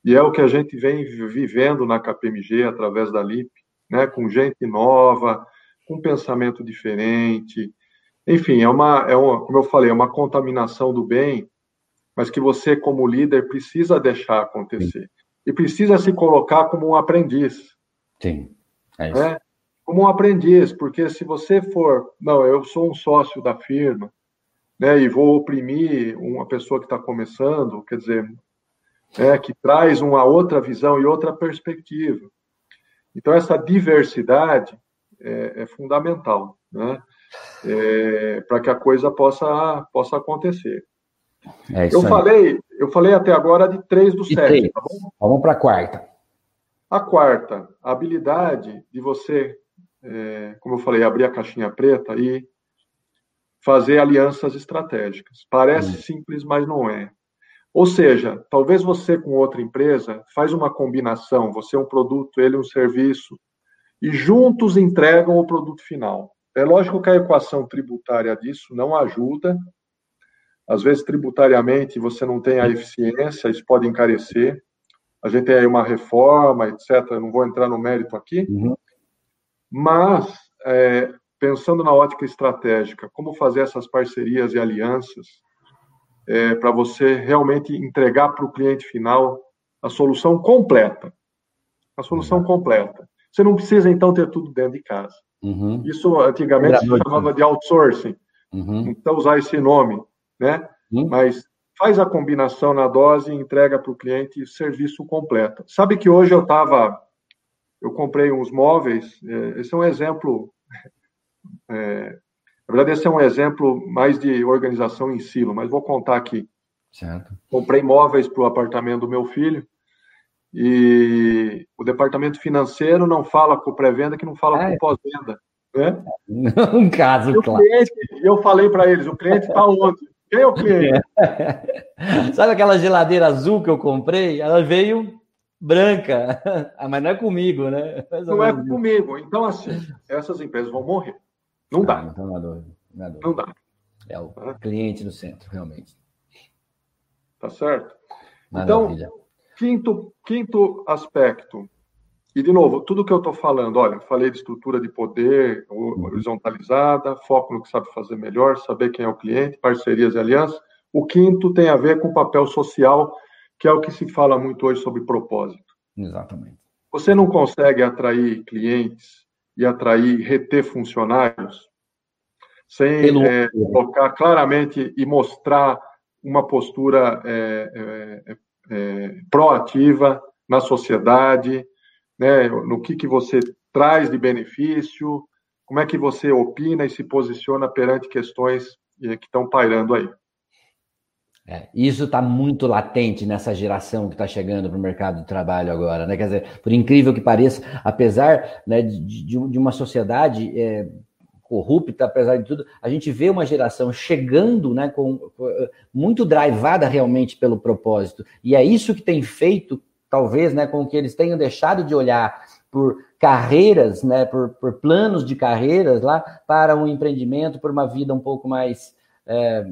E é o que a gente vem vivendo na KPMG através da LIP, né, com gente nova, com pensamento diferente, enfim, é uma, é uma, como eu falei, é uma contaminação do bem, mas que você, como líder, precisa deixar acontecer. Sim. E precisa se colocar como um aprendiz. Sim, é isso. Né? Como um aprendiz, porque se você for, não, eu sou um sócio da firma, né, e vou oprimir uma pessoa que está começando, quer dizer, é, que traz uma outra visão e outra perspectiva. Então, essa diversidade é, é fundamental. Né? É, para que a coisa possa, possa acontecer. É eu, falei, eu falei até agora de três dos sete, tá bom? Vamos para a quarta. A quarta, a habilidade de você, é, como eu falei, abrir a caixinha preta e fazer alianças estratégicas. Parece hum. simples, mas não é. Ou seja, talvez você com outra empresa faz uma combinação, você é um produto, ele um serviço, e juntos entregam o produto final. É lógico que a equação tributária disso não ajuda. Às vezes, tributariamente, você não tem a eficiência, isso pode encarecer. A gente tem aí uma reforma, etc. Eu não vou entrar no mérito aqui. Uhum. Mas, é, pensando na ótica estratégica, como fazer essas parcerias e alianças é, para você realmente entregar para o cliente final a solução completa. A solução uhum. completa. Você não precisa, então, ter tudo dentro de casa. Uhum. Isso antigamente se chamava de outsourcing. Uhum. Então usar esse nome, né? Uhum. Mas faz a combinação na dose e entrega para o cliente serviço completo. Sabe que hoje eu estava, eu comprei uns móveis. É, esse é um exemplo. É, na verdade, esse é um exemplo mais de organização em silo, mas vou contar aqui. Certo. Comprei móveis para o apartamento do meu filho e o departamento financeiro não fala com pré-venda, que não fala é. com pós-venda. Né? Um caso, e claro. Cliente, eu falei para eles: o cliente está onde? Quem é o cliente? É. Sabe aquela geladeira azul que eu comprei? Ela veio branca, ah, mas não é comigo, né? não é comigo. Então, assim, essas empresas vão morrer. Não dá. Ah, então não, dá. não dá. É o cliente no centro, realmente. Tá certo? Maravilha. Então, Quinto, quinto aspecto, e de novo, tudo que eu estou falando, olha, falei de estrutura de poder horizontalizada, foco no que sabe fazer melhor, saber quem é o cliente, parcerias e alianças. O quinto tem a ver com o papel social, que é o que se fala muito hoje sobre propósito. Exatamente. Você não consegue atrair clientes e atrair, reter funcionários sem é, colocar claramente e mostrar uma postura é, é, é, proativa na sociedade, né, no que, que você traz de benefício, como é que você opina e se posiciona perante questões é, que estão pairando aí. É, isso está muito latente nessa geração que está chegando para o mercado de trabalho agora, né? Quer dizer, por incrível que pareça, apesar né, de, de, de uma sociedade é, corrupta, apesar de tudo, a gente vê uma geração chegando, né, com, muito drivada realmente pelo propósito. E é isso que tem feito, talvez, né, com que eles tenham deixado de olhar por carreiras, né, por, por planos de carreiras lá para um empreendimento, por uma vida um pouco mais é,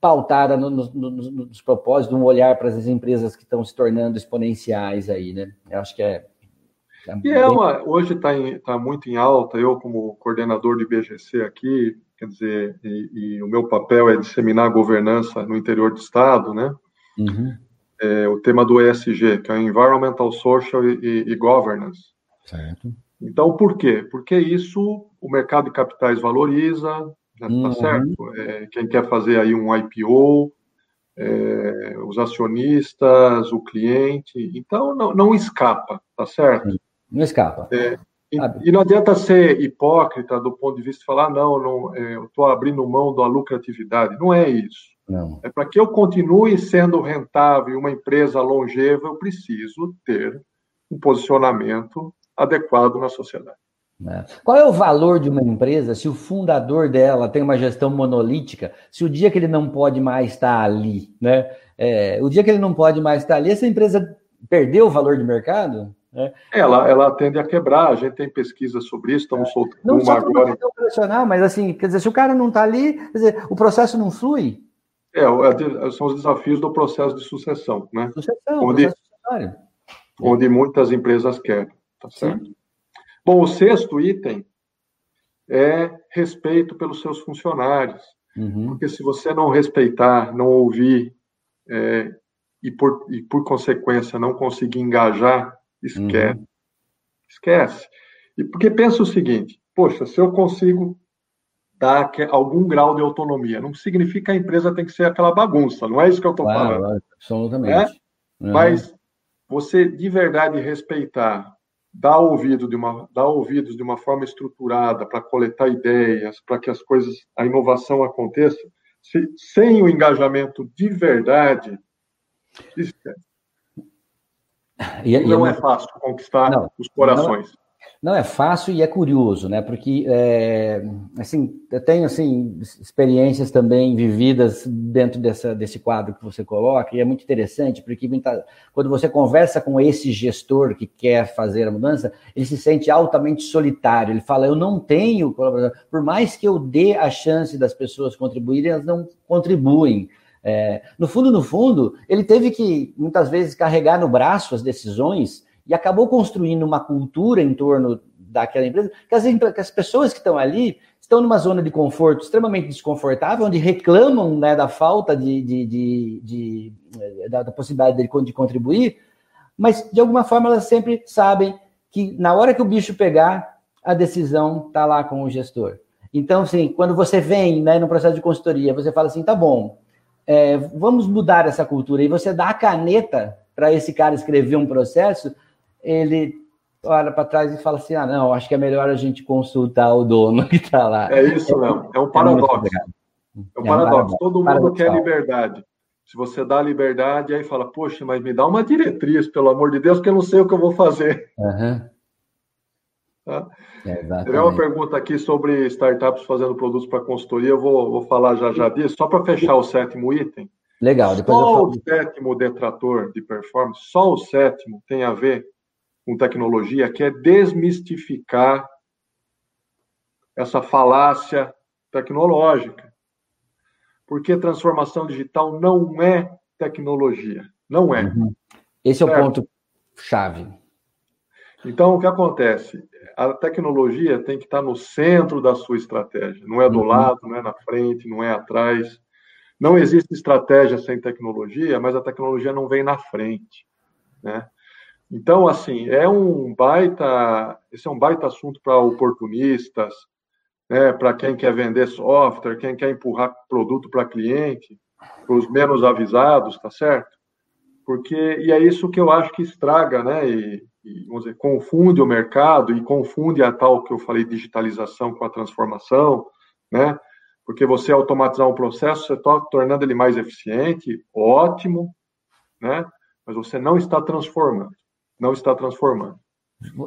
pautada no, no, no, nos propósitos, um olhar para as empresas que estão se tornando exponenciais aí, né? Eu acho que é é e é uma, hoje está tá muito em alta, eu como coordenador de BGC aqui, quer dizer, e, e, o meu papel é disseminar a governança no interior do Estado, né? Uhum. É, o tema do ESG, que é Environmental, Social e, e Governance. Certo. Então, por quê? Porque isso o mercado de capitais valoriza, né, tá uhum. certo? É, quem quer fazer aí um IPO, é, os acionistas, o cliente, então não, não escapa, tá certo? Não escapa. É, e, e, não adianta ser hipócrita do ponto de vista de falar, não, não é, eu estou abrindo mão da lucratividade. Não é isso. Não. É para que eu continue sendo rentável, uma empresa longeva, eu preciso ter um posicionamento adequado na sociedade. É. Qual é o valor de uma empresa se o fundador dela tem uma gestão monolítica? Se o dia que ele não pode mais estar ali, né? É, o dia que ele não pode mais estar ali, essa empresa perdeu o valor de mercado? Né? Ela, ela tende a quebrar, a gente tem pesquisa sobre isso, estamos é. soltando não uma agora. Operacional, mas assim, quer dizer, se o cara não está ali, quer dizer, o processo não flui. É, é são os desafios do processo de sucessão, né? Sucessão, onde, onde muitas empresas querem, tá certo? Sim. Bom, o sexto item é respeito pelos seus funcionários. Uhum. Porque se você não respeitar, não ouvir é, e, por, e, por consequência, não conseguir engajar, esquece. Uhum. Esquece. E porque pensa o seguinte: poxa, se eu consigo dar algum grau de autonomia, não significa que a empresa tem que ser aquela bagunça, não é isso que eu estou claro, falando. Absolutamente. É? Uhum. Mas você de verdade respeitar dar ouvido de uma dar ouvidos de uma forma estruturada para coletar ideias, para que as coisas, a inovação aconteça, se, sem o engajamento de verdade, esquece. E, não e é, é fácil conquistar não, os corações. Não, não é fácil e é curioso, né? Porque é, assim, eu tenho assim experiências também vividas dentro dessa, desse quadro que você coloca, e é muito interessante, porque quando você conversa com esse gestor que quer fazer a mudança, ele se sente altamente solitário. Ele fala: Eu não tenho colaborador, por mais que eu dê a chance das pessoas contribuírem, elas não contribuem. É, no fundo, no fundo, ele teve que muitas vezes carregar no braço as decisões e acabou construindo uma cultura em torno daquela empresa, que as, que as pessoas que estão ali estão numa zona de conforto extremamente desconfortável, onde reclamam né, da falta de, de, de, de eh, da, da, possibilidade de, contribuir, mas de alguma forma elas sempre sabem que na hora que o bicho pegar, a decisão está lá com o gestor. Então, assim, quando você vem né, no processo de consultoria, você fala assim, tá bom, é, vamos mudar essa cultura, e você dá a caneta para esse cara escrever um processo, ele olha para trás e fala assim: ah, não, acho que é melhor a gente consultar o dono que está lá. É isso mesmo, é um paradoxo. É um paradoxo. Todo mundo quer liberdade. Se você dá liberdade, aí fala, poxa, mas me dá uma diretriz, pelo amor de Deus, que eu não sei o que eu vou fazer. Uhum. Tá? É, uma pergunta aqui sobre startups fazendo produtos para consultoria, eu vou, vou falar já já disso, só para fechar o sétimo item. Legal, depois só o sétimo detrator de performance, só o sétimo tem a ver com tecnologia, que é desmistificar essa falácia tecnológica. Porque transformação digital não é tecnologia. Não é. Uhum. Esse certo? é o ponto chave. Então, o que acontece? A tecnologia tem que estar no centro da sua estratégia. Não é do uhum. lado, não é na frente, não é atrás. Não existe estratégia sem tecnologia, mas a tecnologia não vem na frente. Né? Então, assim, é um baita, esse é um baita assunto para oportunistas, né, para quem quer vender software, quem quer empurrar produto para cliente, para os menos avisados, tá certo? Porque e é isso que eu acho que estraga, né? E, e vamos dizer, confunde o mercado e confunde a tal que eu falei digitalização com a transformação, né? Porque você automatizar um processo, você está tornando ele mais eficiente, ótimo, né? Mas você não está transformando não está transformando.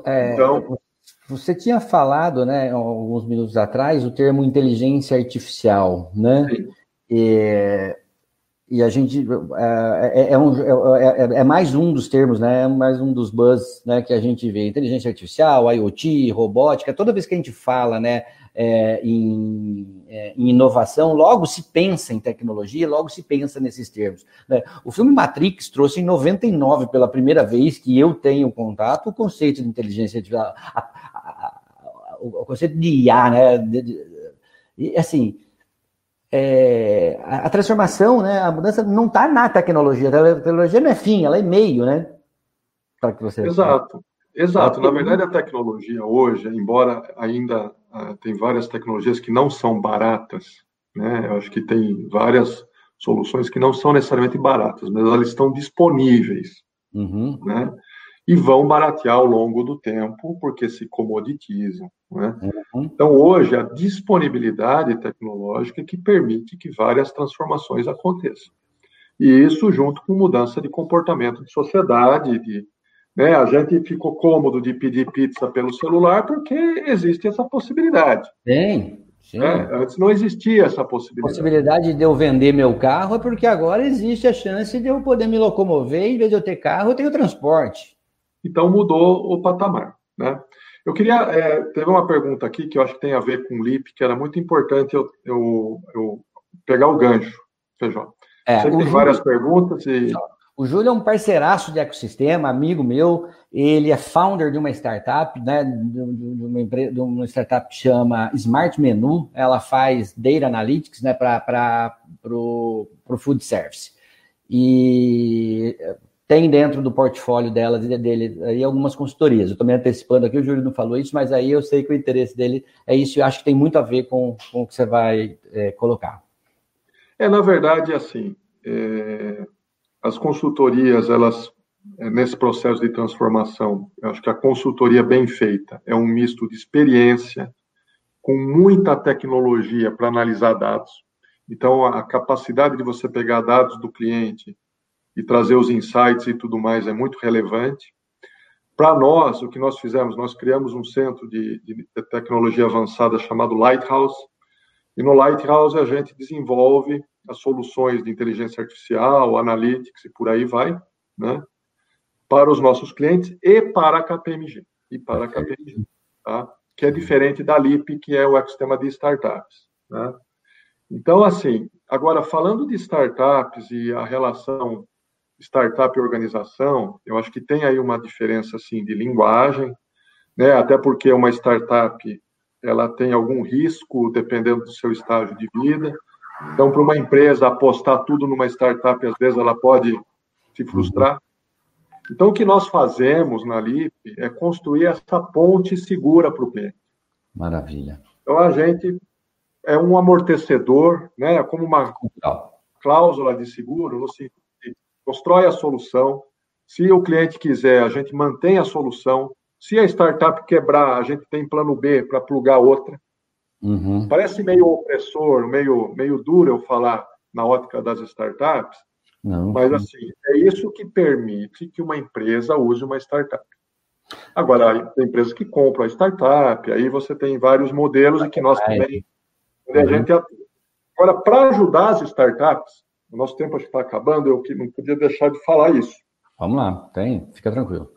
É, então, você tinha falado, né, alguns minutos atrás, o termo inteligência artificial, né? Sim. E a gente é, é, é um, é, é, é, mais um dos termos, né? É mais um dos buzz, né, que a gente vê. Inteligência artificial, IoT, robótica. Toda vez que a gente fala, né, é, em, é, em, inovação, logo se pensa em tecnologia, logo se pensa nesses termos. Né? O filme Matrix trouxe em 99, pela primeira vez que eu tenho contato, o conceito de inteligência artificial, a, a, a, o conceito de IA, né? De, de, assim, é, a, transformação, né, a mudança não está na tecnologia. A tecnologia não é fim, ela é meio, né? Para que você. Exato, exato. Na verdade, a tecnologia hoje, embora ainda ah, tem várias tecnologias que não são baratas, né? Eu acho que tem várias soluções que não são necessariamente baratas, mas elas estão disponíveis, uhum. né? E vão baratear ao longo do tempo, porque se comoditizam, né? Uhum. Então, hoje, a disponibilidade tecnológica é que permite que várias transformações aconteçam. E isso junto com mudança de comportamento de sociedade, de, né? A gente ficou cômodo de pedir pizza pelo celular porque existe essa possibilidade. Tem, né? Antes não existia essa possibilidade. A possibilidade de eu vender meu carro é porque agora existe a chance de eu poder me locomover, em vez de eu ter carro, eu tenho transporte. Então mudou o patamar. Né? Eu queria. É, teve uma pergunta aqui que eu acho que tem a ver com o LIP, que era muito importante eu, eu, eu pegar o gancho, Feijão. É, Você tem Júlio, várias perguntas e. O Júlio é um parceiraço de ecossistema, amigo meu. Ele é founder de uma startup, né? De, uma, empresa, de uma startup que chama Smart Menu. Ela faz data analytics, né? Para o food service. E tem dentro do portfólio dela, dele aí algumas consultorias. Eu também antecipando aqui, o Júlio não falou isso, mas aí eu sei que o interesse dele é isso e acho que tem muito a ver com, com o que você vai é, colocar. É, na verdade, assim, é, as consultorias, elas, é, nesse processo de transformação, eu acho que a consultoria bem feita é um misto de experiência com muita tecnologia para analisar dados. Então, a capacidade de você pegar dados do cliente e trazer os insights e tudo mais é muito relevante. Para nós, o que nós fizemos, nós criamos um centro de, de, tecnologia avançada chamado Lighthouse, e no Lighthouse a gente desenvolve as soluções de inteligência artificial, analytics e por aí vai, né? Para os nossos clientes e para a KPMG. E para a KPMG, tá? Que é diferente da LIP, que é o ecossistema de startups, né? Então, assim, agora falando de startups e a relação startup e organização, eu acho que tem aí uma diferença, assim, de linguagem, né? Até porque uma startup, ela tem algum risco, dependendo do seu estágio de vida, então, para uma empresa apostar tudo numa startup, às vezes ela pode se frustrar. Então, o que nós fazemos na LIP é construir essa ponte segura para o cliente. Maravilha. Então, a gente é um amortecedor, né, é como uma cláusula de seguro, no constrói a solução. Se o cliente quiser, a gente mantém a solução. Se a startup quebrar, a gente tem plano B para plugar outra. Uhum. Parece meio opressor, meio, meio duro eu falar na ótica das startups, não, mas assim, é isso que permite que uma empresa use uma startup. Agora, tem empresas que compram a startup, aí você tem vários modelos e que nós também uhum. a gente atua. Agora, para ajudar as startups, o nosso tempo acho que está acabando, eu não podia deixar de falar isso. Vamos lá, tem, fica tranquilo.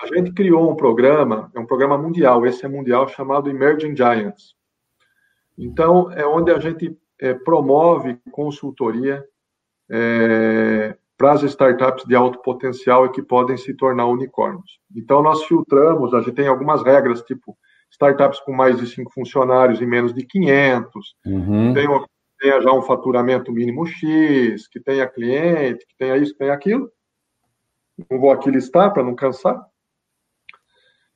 A gente criou um programa, é um programa mundial, esse é mundial, chamado Emerging Giants. Então, é onde a gente é, promove consultoria é, para as startups de alto potencial e que podem se tornar unicórnios. Então, nós filtramos, a gente tem algumas regras, tipo startups com mais de cinco funcionários e menos de 500, uhum. tem tenha já um faturamento mínimo X, que tenha cliente, que tenha isso, que tenha aquilo. Não vou aqui listar para não cansar.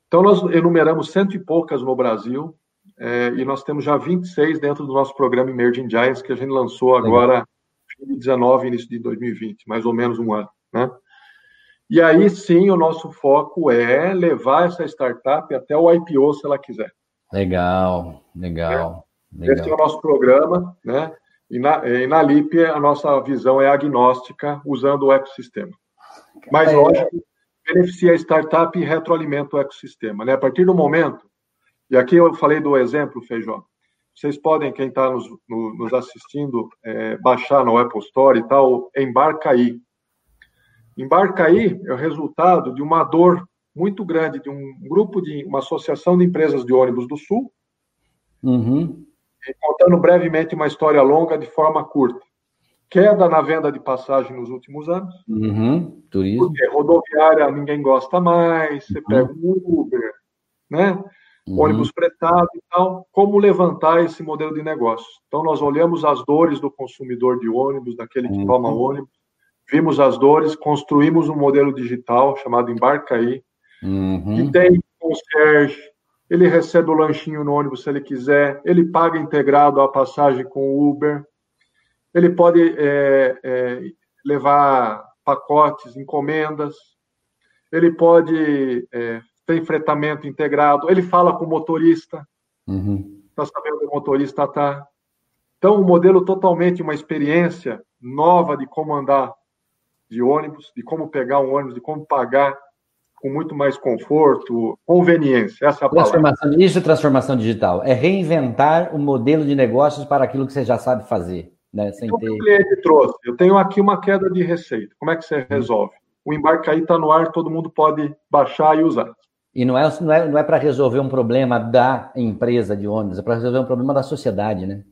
Então, nós enumeramos cento e poucas no Brasil, é, e nós temos já 26 dentro do nosso programa Emerging Giants, que a gente lançou agora em 2019, início de 2020, mais ou menos um ano, né? E aí sim, o nosso foco é levar essa startup até o IPO, se ela quiser. Legal, legal. É. legal. Esse é o nosso programa, né? E na, e na LIP, a nossa visão é agnóstica, usando o ecossistema. Mas, é. lógico, beneficia a startup e retroalimenta o ecossistema. Né? A partir do momento e aqui eu falei do exemplo, Feijó. Vocês podem, quem está nos, no, nos, assistindo, é, baixar no Apple Store e tal, Embarcaí. Embarcaí é o resultado de uma dor muito grande de um grupo de uma associação de empresas de ônibus do Sul. Uhum. Contando brevemente uma história longa de forma curta. Queda na venda de passagem nos últimos anos. Uhum. Turismo. Porque rodoviária ninguém gosta mais, você uhum. pega um Uber, né? uhum. ônibus fretado e tal, como levantar esse modelo de negócio. Então, nós olhamos as dores do consumidor de ônibus, daquele que uhum. toma ônibus, vimos as dores, construímos um modelo digital chamado Embarcaí, uhum. que tem concierge, ele recebe o lanchinho no ônibus se ele quiser, ele paga integrado a passagem com o Uber, ele pode é, é, levar pacotes, encomendas, ele pode é, ter fretamento integrado, ele fala com o motorista, para uhum. saber onde o motorista está. Então, um modelo totalmente, uma experiência nova de como andar de ônibus, de como pegar um ônibus, de como pagar com muito mais conforto, conveniência. Essa é transformação, Isso é transformação digital. É reinventar o modelo de negócios para aquilo que você já sabe fazer. Né? Sem então, ter... O cliente trouxe. Eu tenho aqui uma queda de receita. Como é que você resolve? O embarque aí está no ar, todo mundo pode baixar e usar. E não é, não é, não é para resolver um problema da empresa de ônibus, é para resolver um problema da sociedade, né?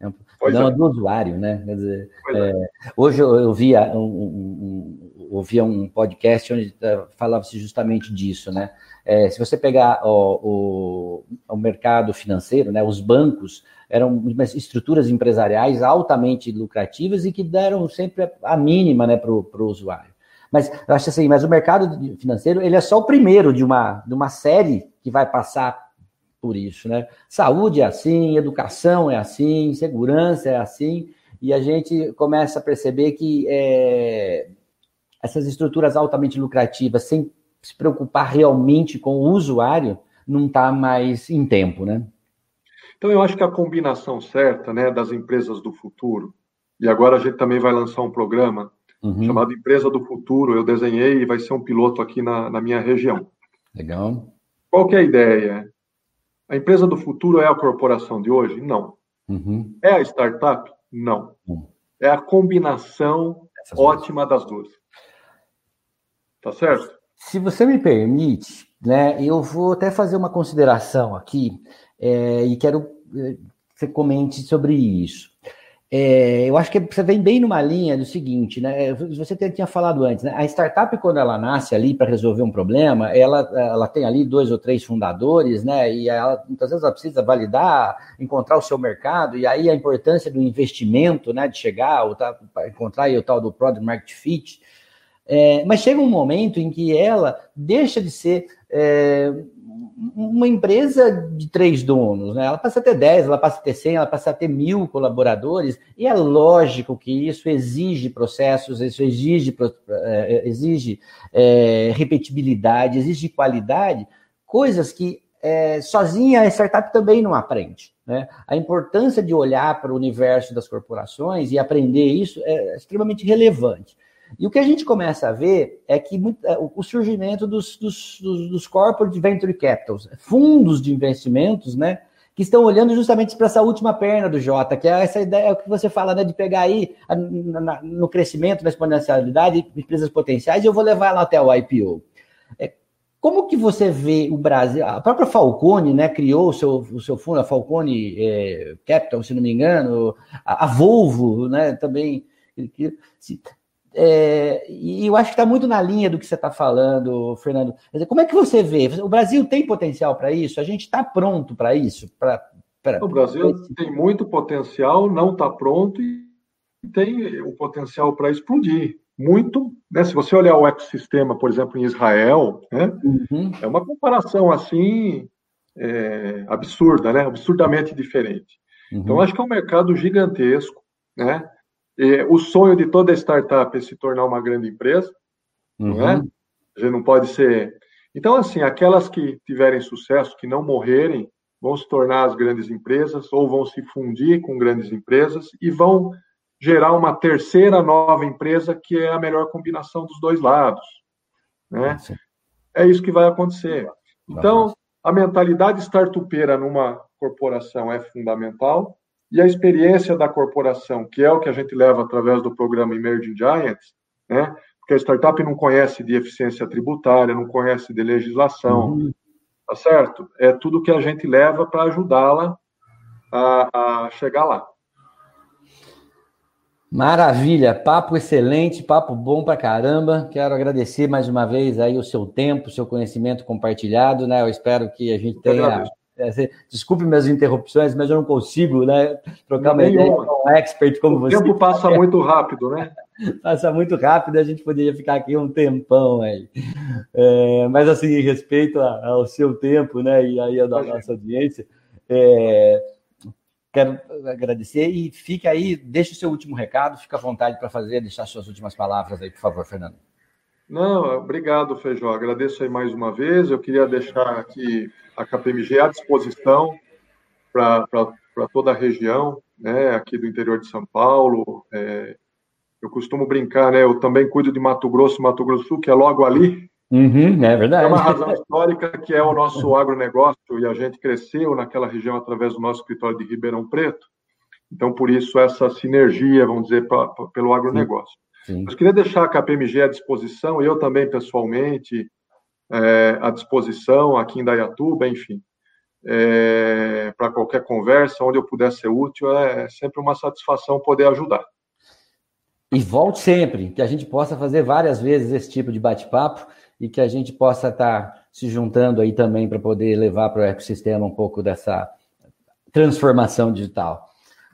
É um problema é. do usuário, né? Quer dizer, é. É, hoje eu, eu via um, um, um, ouvia um podcast onde eh, falava-se justamente disso, né? É, se você pegar o, o, o, mercado financeiro, né, os bancos eram estruturas empresariais altamente lucrativas e que deram sempre a mínima né, para o usuário. Mas eu acho assim, mas o mercado financeiro ele é só o primeiro de uma, de uma série que vai passar por isso, né? Saúde é assim, educação é assim, segurança é assim, e a gente começa a perceber que é, essas estruturas altamente lucrativas, sem se preocupar realmente com o usuário, não está mais em tempo, né? Então, eu acho que a combinação certa né, das empresas do futuro, e agora a gente também vai lançar um programa uhum. chamado Empresa do Futuro, eu desenhei e vai ser um piloto aqui na, na minha região. Legal. Qual que é a ideia? A empresa do futuro é a corporação de hoje? Não. Uhum. É a startup? Não. Uhum. É a combinação Essas ótima das duas. Tá certo? Se você me permite, né, eu vou até fazer uma consideração aqui é, e quero é, que você comente sobre isso. É, eu acho que você vem bem numa linha do seguinte, né? Você tinha falado antes, né? A startup, quando ela nasce ali para resolver um problema, ela, ela tem ali dois ou três fundadores, né? E ela, muitas vezes ela precisa validar, encontrar o seu mercado, e aí a importância do investimento, né? De chegar, ou tá, encontrar o tal do Product Market Fit. É, mas chega um momento em que ela deixa de ser é, uma empresa de três donos, né? Ela passa a ter 10, ela passa a ter 100, ela passa a ter mil colaboradores, e é lógico que isso exige processos, isso exige, é, exige é, repetibilidade, exige qualidade, coisas que é, sozinha a startup também não aprende. Né? A importância de olhar para o universo das corporações e aprender isso é extremamente relevante. E o que a gente começa a ver é que é, o surgimento dos, dos, dos corporate venture capitals, fundos de investimentos, né? Que estão olhando justamente para essa última perna do Jota, que é essa ideia é o que você fala, né? De pegar aí no crescimento, na exponencialidade, empresas potenciais, e eu vou levar lá até o IPO. É, como que você vê o Brasil? A própria Falcone, né, criou o seu, o seu fundo, a Falcone é, Capital, se não me engano, a, a Volvo, né, também. É, e eu acho que está muito na linha do que você está falando, Fernando. Como é que você vê? O Brasil tem potencial para isso? A gente está pronto para isso? Pra, pra, o Brasil tem muito potencial, não está pronto e tem o potencial para explodir. Muito, né? Se você olhar o ecossistema, por exemplo, em Israel, né? Uhum. é uma comparação assim é, absurda, né? Absurdamente diferente. Uhum. Então, acho que é um mercado gigantesco, né? E o sonho de toda startup é se tornar uma grande empresa, uhum. não é? Uhum. A gente não pode ser. Então, assim, aquelas que tiverem sucesso, que não morrerem, vão se tornar as grandes empresas ou vão se fundir com grandes empresas e vão gerar uma terceira nova empresa que é a melhor combinação dos dois lados, né? É isso que vai acontecer. Então, a mentalidade startupeira numa corporação é fundamental e a experiência da corporação, que é o que a gente leva através do programa Emerging Giants, né? Porque a startup não conhece de eficiência tributária, não conhece de legislação, uhum. tá certo? É tudo que a gente leva para ajudá-la a, a chegar lá. Maravilha, papo excelente, papo bom pra caramba. Quero agradecer mais uma vez aí o seu tempo, o seu conhecimento compartilhado, né? Eu espero que a gente tenha desculpe minhas interrupções, mas eu não consigo, né? Trocar uma ideia com um expert como o você. O tempo passa muito rápido, né? Passa muito rápido, a gente poderia ficar aqui um tempão aí. É, mas assim, em respeito ao seu tempo, né, e aí a da nossa audiência, é, quero agradecer e fica aí, deixa o seu último recado, fica à vontade para fazer, deixar suas últimas palavras aí, por favor, Fernando. Não, obrigado, Feijó. Agradeço aí mais uma vez. Eu queria deixar aqui a KPMG à disposição para toda a região, né, aqui do interior de São Paulo. É, eu costumo brincar, né? Eu também cuido de Mato Grosso, Mato Grosso do Sul, que é logo ali. Uhum, é verdade. É uma razão histórica que é o nosso agronegócio e a gente cresceu naquela região através do nosso escritório de Ribeirão Preto. Então, por isso, essa sinergia, vamos dizer, pra, pra, pelo agronegócio. Sim. Mas queria deixar a KPMG à disposição, eu também pessoalmente é, à disposição aqui em Dayatuba, enfim, é, para qualquer conversa, onde eu puder ser útil, é sempre uma satisfação poder ajudar. E volte sempre, que a gente possa fazer várias vezes esse tipo de bate-papo e que a gente possa estar se juntando aí também para poder levar para o ecossistema um pouco dessa transformação digital.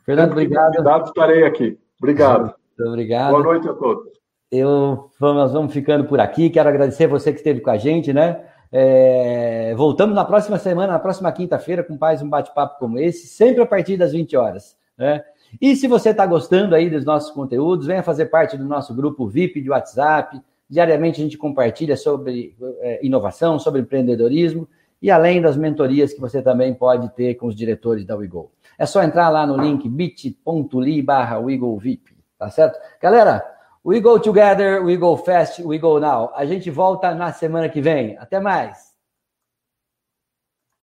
Fernando, obrigado. Convidado, estarei aqui. Obrigado. Muito obrigado. Boa noite a todos. Eu, nós vamos ficando por aqui. Quero agradecer você que esteve com a gente, né? É, voltamos na próxima semana, na próxima quinta-feira, com mais um bate-papo como esse, sempre a partir das 20 horas. Né? E se você está gostando aí dos nossos conteúdos, venha fazer parte do nosso grupo VIP de WhatsApp. Diariamente a gente compartilha sobre é, inovação, sobre empreendedorismo e além das mentorias que você também pode ter com os diretores da WeGo. É só entrar lá no link bit.ly barra VIP, tá certo? Galera, we go together, we go fast, we go now. A gente volta na semana que vem. Até mais!